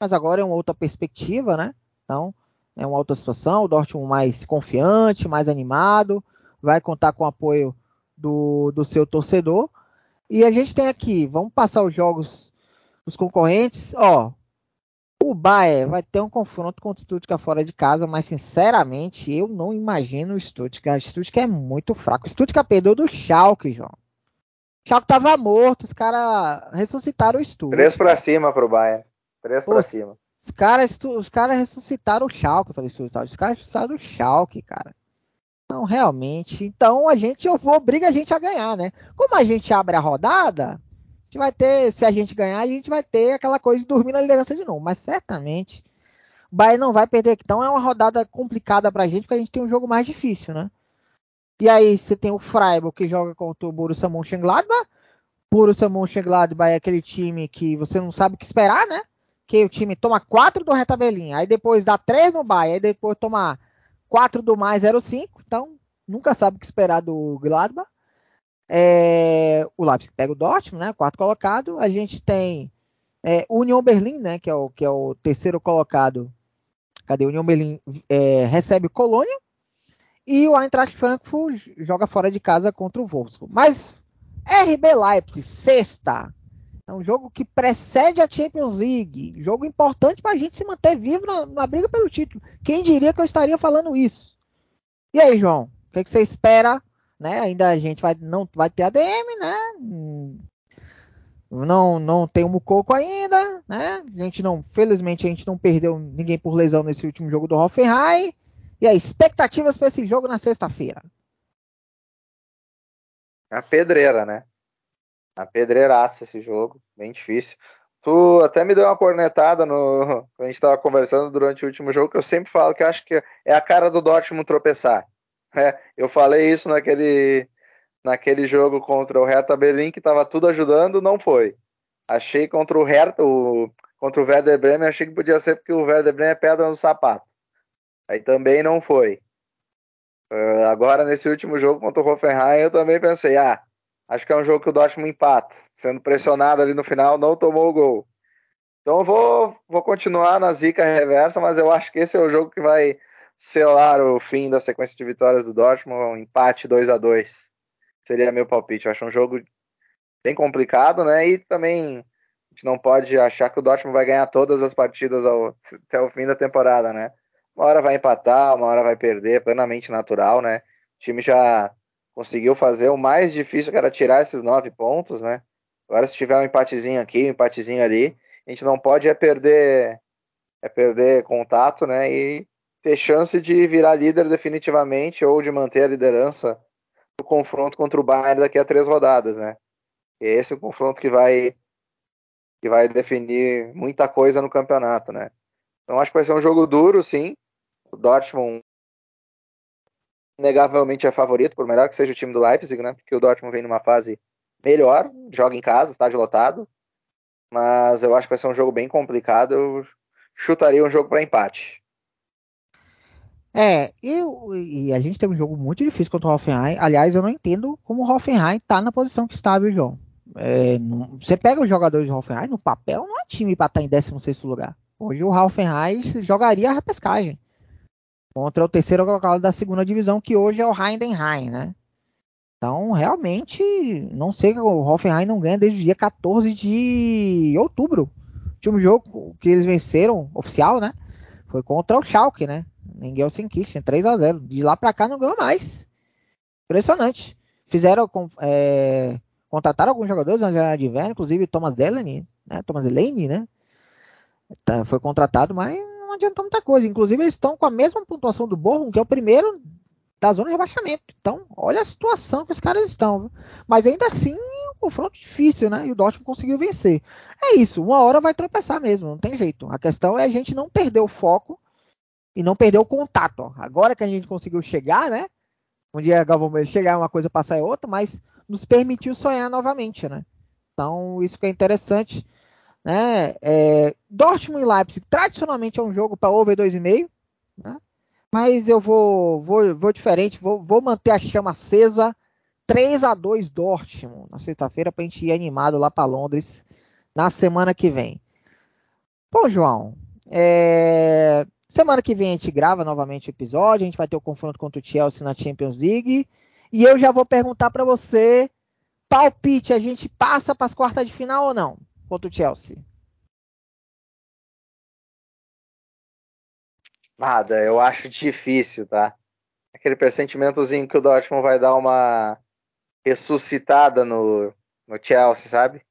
Mas agora é uma outra perspectiva, né? Então, é uma outra situação. O Dortmund mais confiante, mais animado. Vai contar com o apoio do, do seu torcedor. E a gente tem aqui, vamos passar os jogos, os concorrentes. Ó, o Bayern vai ter um confronto contra o Stuttgart fora de casa, mas sinceramente eu não imagino o Stuttgart. O Stuttgart é muito fraco. O Stuttgart perdeu do Schalke, João. O Schalke tava morto, os caras ressuscitaram o Stuttgart. Três pra cima pro Bayern. Três pra cima. Os caras os cara ressuscitaram o Schalke, eu falei, os caras ressuscitaram o Schalke, cara. Não, realmente. Então a gente obriga a gente a ganhar, né? Como a gente abre a rodada, gente vai ter, se a gente ganhar, a gente vai ter aquela coisa de dormir na liderança de novo. Mas certamente o Bahia não vai perder. Então é uma rodada complicada pra gente, porque a gente tem um jogo mais difícil, né? E aí você tem o Freiburg que joga contra o Borussia Mönchengladbach. Borussia Mönchengladbach é aquele time que você não sabe o que esperar, né? Que o time toma 4 do retabelinha, aí depois dá 3 no Bahia, aí depois toma 4 do mais 0,5, então nunca sabe o que esperar do Gladbach. É, o Leipzig pega o Dortmund, né, quarto colocado. A gente tem é, Union Berlim, né, que é, o, que é o terceiro colocado. Cadê? Union Berlim é, recebe Colônia. E o Eintracht Frankfurt joga fora de casa contra o Wolfsburg. Mas RB Leipzig, sexta. É um jogo que precede a Champions League. Jogo importante para a gente se manter vivo na, na, briga pelo título. Quem diria que eu estaria falando isso? E aí, João? O que, que você espera? Né? Ainda a gente vai, não vai ter ADM, né? Não, não tem o Mucoco ainda, né? A gente não, felizmente a gente não perdeu ninguém por lesão nesse último jogo do Hoffenheim. E aí, expectativas para esse jogo na sexta-feira? A pedreira, né? a pedreiraça esse jogo, bem difícil. Tu até me deu uma cornetada no, [laughs] a gente estava conversando durante o último jogo, que eu sempre falo que acho que é a cara do Dortmund tropeçar. [laughs] Eu falei isso naquele, naquele jogo contra o Hertha Berlim, que estava tudo ajudando, não foi. Achei contra o Hertha, o, contra o Werder Bremen, achei que podia ser porque o Werder Bremen é pedra no sapato. Aí também não foi. Uh, agora, nesse último jogo contra o Hoffenheim, eu também pensei, ah, Acho que é um jogo que o Dortmund empata. Sendo pressionado ali no final, não tomou o gol. Então eu vou, vou continuar na zica reversa, mas eu acho que esse é o jogo que vai selar o fim da sequência de vitórias do Dortmund, um empate 2 a 2 Seria meu palpite. Eu acho um jogo bem complicado, né? E também a gente não pode achar que o Dortmund vai ganhar todas as partidas ao, até o fim da temporada, né? Uma hora vai empatar, uma hora vai perder, plenamente natural, né? O time já conseguiu fazer o mais difícil, que era tirar esses nove pontos, né? Agora, se tiver um empatezinho aqui, um empatezinho ali, a gente não pode é perder, é perder contato, né? E ter chance de virar líder definitivamente ou de manter a liderança no confronto contra o Bayern daqui a três rodadas, né? E esse é o confronto que vai que vai definir muita coisa no campeonato, né? Então acho que vai ser um jogo duro, sim. O Dortmund inegavelmente é favorito, por melhor que seja o time do Leipzig, né? Porque o Dortmund vem numa fase melhor, joga em casa, estádio lotado. Mas eu acho que vai ser um jogo bem complicado. Eu chutaria um jogo para empate. É, eu, e a gente teve um jogo muito difícil contra o Hoffenheim. Aliás, eu não entendo como o Hoffenheim tá na posição que está, viu, João? É, não, você pega os jogadores do Hoffenheim, no papel não é time para estar tá em 16 lugar. Hoje o Hoffenheim jogaria a repescagem contra o terceiro colocado da segunda divisão, que hoje é o Heidenheim, né? Então, realmente, não sei que o Hoffenheim não ganha desde o dia 14 de outubro. O último jogo que eles venceram, oficial, né? Foi contra o Schalke, né? Em Gelsenkirchen, 3 a 0 De lá para cá não ganhou mais. Impressionante. Fizeram, é, contrataram alguns jogadores na janela de inverno, inclusive Thomas Delaney, né? Thomas Delaney, né? Tá, foi contratado, mas não adiantou muita coisa. Inclusive eles estão com a mesma pontuação do Bochum, que é o primeiro da zona de rebaixamento. Então, olha a situação que os caras estão. Mas ainda assim, um confronto difícil, né? E o Dortmund conseguiu vencer. É isso, uma hora vai tropeçar mesmo, não tem jeito. A questão é a gente não perder o foco e não perder o contato. Ó. Agora que a gente conseguiu chegar, né? Um dia Galvão chegar uma coisa passar é outra, mas nos permitiu sonhar novamente, né? Então isso que é interessante, né? É, Dortmund e Leipzig tradicionalmente é um jogo para over 2,5, né? Mas eu vou, vou, vou diferente, vou, vou manter a chama acesa. 3 a 2 Dortmund na sexta-feira para a gente ir animado lá para Londres na semana que vem. Bom, João, é, Semana que vem a gente grava novamente o episódio, a gente vai ter o confronto contra o Chelsea na Champions League. E eu já vou perguntar para você, palpite, a gente passa para as quartas de final ou não contra o Chelsea? Nada, eu acho difícil, tá? Aquele pressentimentozinho que o Dortmund vai dar uma ressuscitada no, no Chelsea, sabe?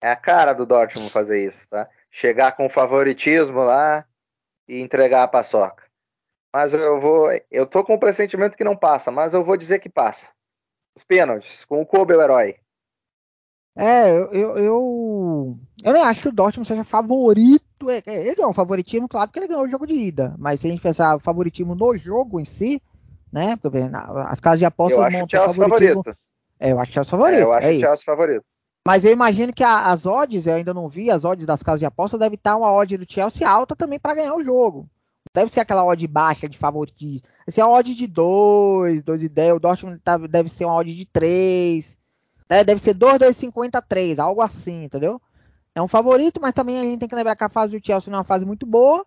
É a cara do Dortmund fazer isso, tá? Chegar com favoritismo lá, e entregar a paçoca. Mas eu vou. Eu tô com o pressentimento que não passa, mas eu vou dizer que passa. Os pênaltis, com o Kobe o herói. É, eu, eu, eu, eu nem acho que o Dortmund seja favorito. É, é, ele ganhou um favoritismo, claro, porque ele ganhou o jogo de ida. Mas se a gente pensar favoritismo no jogo em si, né? Porque as casas de aposta montam favoritismo. Favorito. É, eu acho o Chelsea favorito. É, eu acho é o Chelsea favorito. Mas eu imagino que a, as odds, eu ainda não vi, as odds das casas de aposta deve estar uma odd do Chelsea alta também para ganhar o jogo. Deve ser aquela odd baixa de favorito. Esse é uma odd de 2, 2 e 10. O Dortmund tá, deve ser uma odd de 3. Né? Deve ser 2, 2,50, 3, algo assim, entendeu? É um favorito, mas também a gente tem que lembrar que a fase do Chelsea não é uma fase muito boa.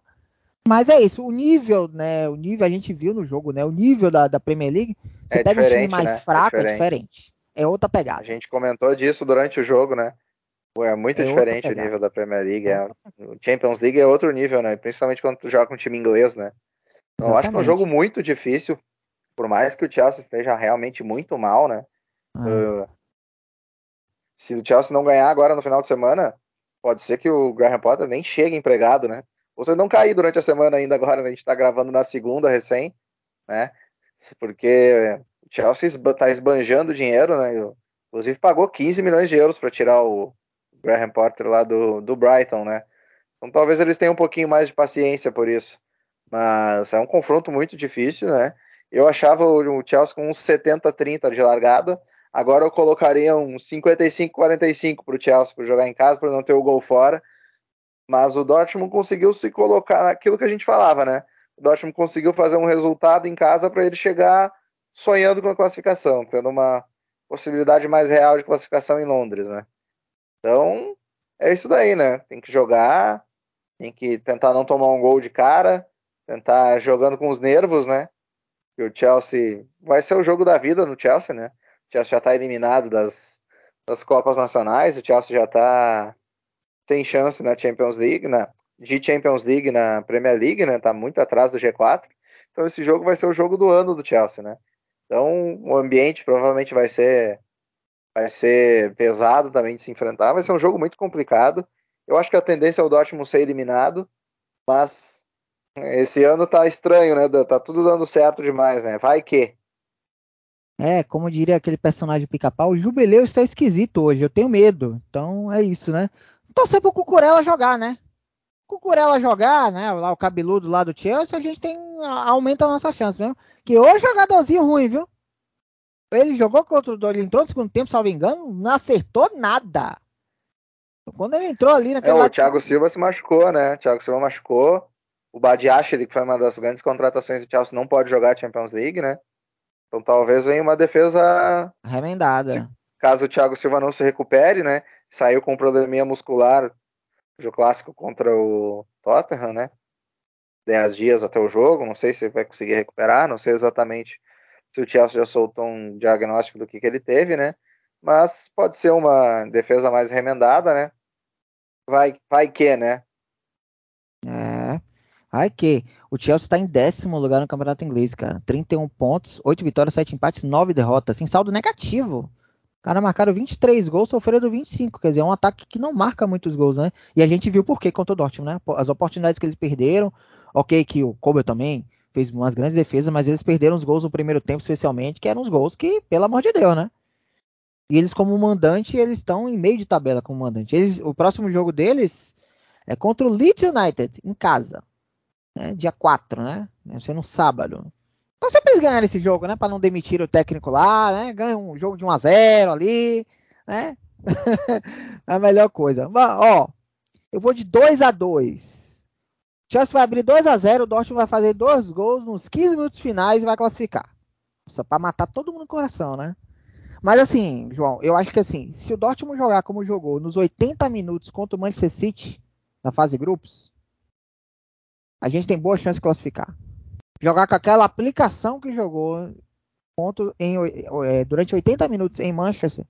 Mas é isso, o nível, né? O nível a gente viu no jogo, né? O nível da, da Premier League. Você é pega um time mais né? É fraco, é diferente. é diferente é outra pegada. A gente comentou disso durante o jogo, né? É muito é diferente o nível da Premier League. É, o Champions League é outro nível, né? Principalmente quando tu joga com um time inglês, né? Então, eu acho que é um jogo muito difícil, por mais que o Chelsea esteja realmente muito mal, né? Ah. Uh, se o Chelsea não ganhar agora no final de semana, pode ser que o Graham Potter nem chegue empregado, né? Ou se não cair durante a semana ainda agora, né? a gente tá gravando na segunda recém, né? Porque Chelsea está esbanjando dinheiro, né? Inclusive pagou 15 milhões de euros para tirar o Graham Potter lá do, do Brighton, né? Então talvez eles tenham um pouquinho mais de paciência por isso. Mas é um confronto muito difícil, né? Eu achava o Chelsea com uns 70-30 de largada. Agora eu colocaria um 55-45 para o Chelsea para jogar em casa, para não ter o gol fora. Mas o Dortmund conseguiu se colocar naquilo que a gente falava, né? O Dortmund conseguiu fazer um resultado em casa para ele chegar sonhando com a classificação, tendo uma possibilidade mais real de classificação em Londres, né? Então, é isso daí, né? Tem que jogar, tem que tentar não tomar um gol de cara, tentar jogando com os nervos, né? E o Chelsea vai ser o jogo da vida no Chelsea, né? O Chelsea já está eliminado das, das Copas Nacionais, o Chelsea já está sem chance na Champions League, na de Champions League na Premier League, né? Tá muito atrás do G4. Então esse jogo vai ser o jogo do ano do Chelsea, né? Então, o ambiente provavelmente vai ser vai ser pesado também de se enfrentar, vai ser um jogo muito complicado. Eu acho que a tendência é o Dortmund ser eliminado, mas esse ano tá estranho, né? Tá tudo dando certo demais, né? Vai que. É, como diria aquele personagem pica-pau, o jubileu está esquisito hoje, eu tenho medo. Então é isso, né? torcer pro Cucurella jogar, né? Cucurella jogar, né? Lá o cabeludo lá do Chelsea, a gente tem. Aumenta a nossa chance, viu? Que o jogadorzinho ruim, viu? Ele jogou contra o Dorian, entrou no segundo tempo, salvo engano, não acertou nada. Quando ele entrou ali naquele. É, o Thiago Silva se machucou, né? O Thiago Silva machucou. O Badiashile, que foi uma das grandes contratações do Chelsea, não pode jogar a Champions League, né? Então talvez venha uma defesa remendada. Caso o Thiago Silva não se recupere, né? Saiu com um probleminha muscular o clássico contra o Tottenham, né? 10 dias até o jogo, não sei se vai conseguir recuperar, não sei exatamente se o Chelsea já soltou um diagnóstico do que, que ele teve, né? Mas pode ser uma defesa mais remendada, né? Vai, vai que, né? É, vai que. O Chelsea está em décimo lugar no Campeonato Inglês, cara. 31 pontos, 8 vitórias, 7 empates, 9 derrotas. Sem saldo negativo. Cara marcaram 23 gols, sofreram 25. Quer dizer, é um ataque que não marca muitos gols, né? E a gente viu por quê contra o Dortmund, né? As oportunidades que eles perderam. Ok, que o Kobe também fez umas grandes defesas, mas eles perderam os gols no primeiro tempo, especialmente, que eram os gols que, pelo amor de Deus, né? E eles, como mandante, eles estão em meio de tabela como mandante. Eles, o próximo jogo deles é contra o Leeds United, em casa. Né? Dia 4, né? Ser no sábado. Então sempre eles ganharem esse jogo, né? Para não demitir o técnico lá, né? Ganha um jogo de 1 a 0 ali, né? [laughs] a melhor coisa. Ó, eu vou de 2 a 2. Chelsea vai abrir 2 a 0, o Dortmund vai fazer dois gols nos 15 minutos finais e vai classificar. Só para matar todo mundo no coração, né? Mas assim, João, eu acho que assim, se o Dortmund jogar como jogou nos 80 minutos contra o Manchester City na fase grupos, a gente tem boa chance de classificar jogar com aquela aplicação que jogou ponto em, é, durante 80 minutos em Manchester,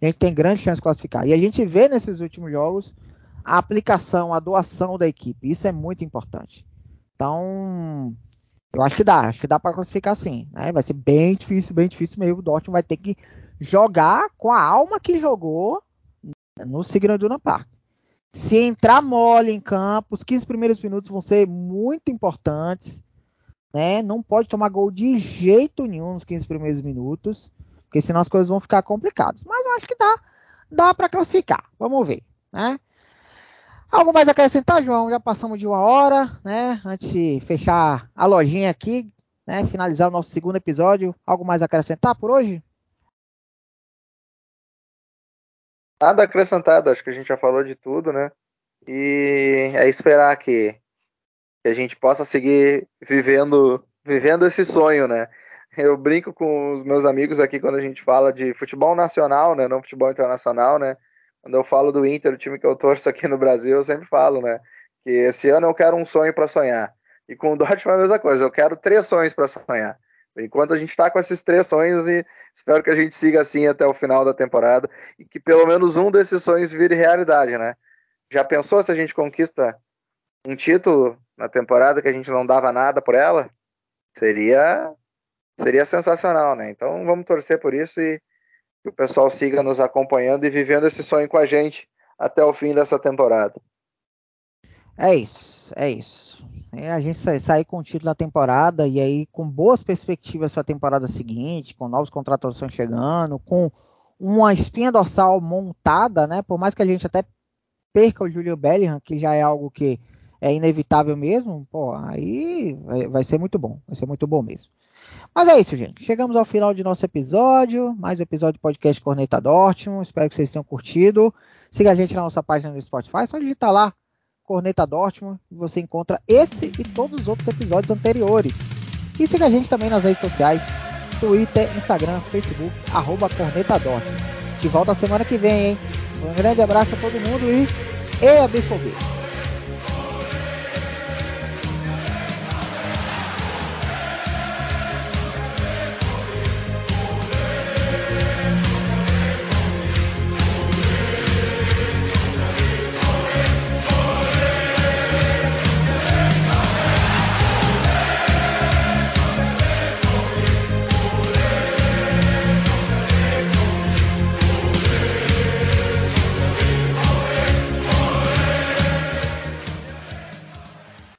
a gente tem grande chance de classificar. E a gente vê nesses últimos jogos a aplicação, a doação da equipe. Isso é muito importante. Então, eu acho que dá, acho que dá para classificar sim. Né? Vai ser bem difícil, bem difícil mesmo. O Dortmund vai ter que jogar com a alma que jogou no Signal Iduna Park. Se entrar mole em campo, os 15 primeiros minutos vão ser muito importantes né? Não pode tomar gol de jeito nenhum nos 15 primeiros minutos, porque senão as coisas vão ficar complicadas. Mas eu acho que dá, dá para classificar. Vamos ver, né? Algo mais a acrescentar, João? Já passamos de uma hora, né? Antes de fechar a lojinha aqui, né? Finalizar o nosso segundo episódio. Algo mais a acrescentar por hoje? Nada acrescentado, acho que a gente já falou de tudo, né? E é esperar que que a gente possa seguir vivendo, vivendo esse sonho, né? Eu brinco com os meus amigos aqui quando a gente fala de futebol nacional, né? Não futebol internacional, né? Quando eu falo do Inter, o time que eu torço aqui no Brasil, eu sempre falo, né? Que esse ano eu quero um sonho para sonhar. E com o Dortmund é a mesma coisa, eu quero três sonhos para sonhar. Enquanto a gente está com esses três sonhos e espero que a gente siga assim até o final da temporada e que pelo menos um desses sonhos vire realidade, né? Já pensou se a gente conquista um título na temporada que a gente não dava nada por ela, seria seria sensacional, né? Então vamos torcer por isso e que o pessoal siga nos acompanhando e vivendo esse sonho com a gente até o fim dessa temporada. É isso, é isso. É a gente sair com o título da temporada e aí com boas perspectivas para a temporada seguinte, com novas contratações chegando, com uma espinha dorsal montada, né? Por mais que a gente até perca o Julio Bellingham, que já é algo que é inevitável mesmo, pô, aí vai, ser muito bom, vai ser muito bom mesmo. Mas é isso, gente. Chegamos ao final de nosso episódio, mais um episódio do podcast Corneta Dortmund. Espero que vocês tenham curtido. Siga a gente na nossa página no Spotify, só digitar lá Corneta Dortmund e você encontra esse e todos os outros episódios anteriores. E siga a gente também nas redes sociais, Twitter, Instagram, Facebook, arroba Corneta Dortmund. De volta semana que vem, hein? Um grande abraço a todo mundo e e a Bifobia.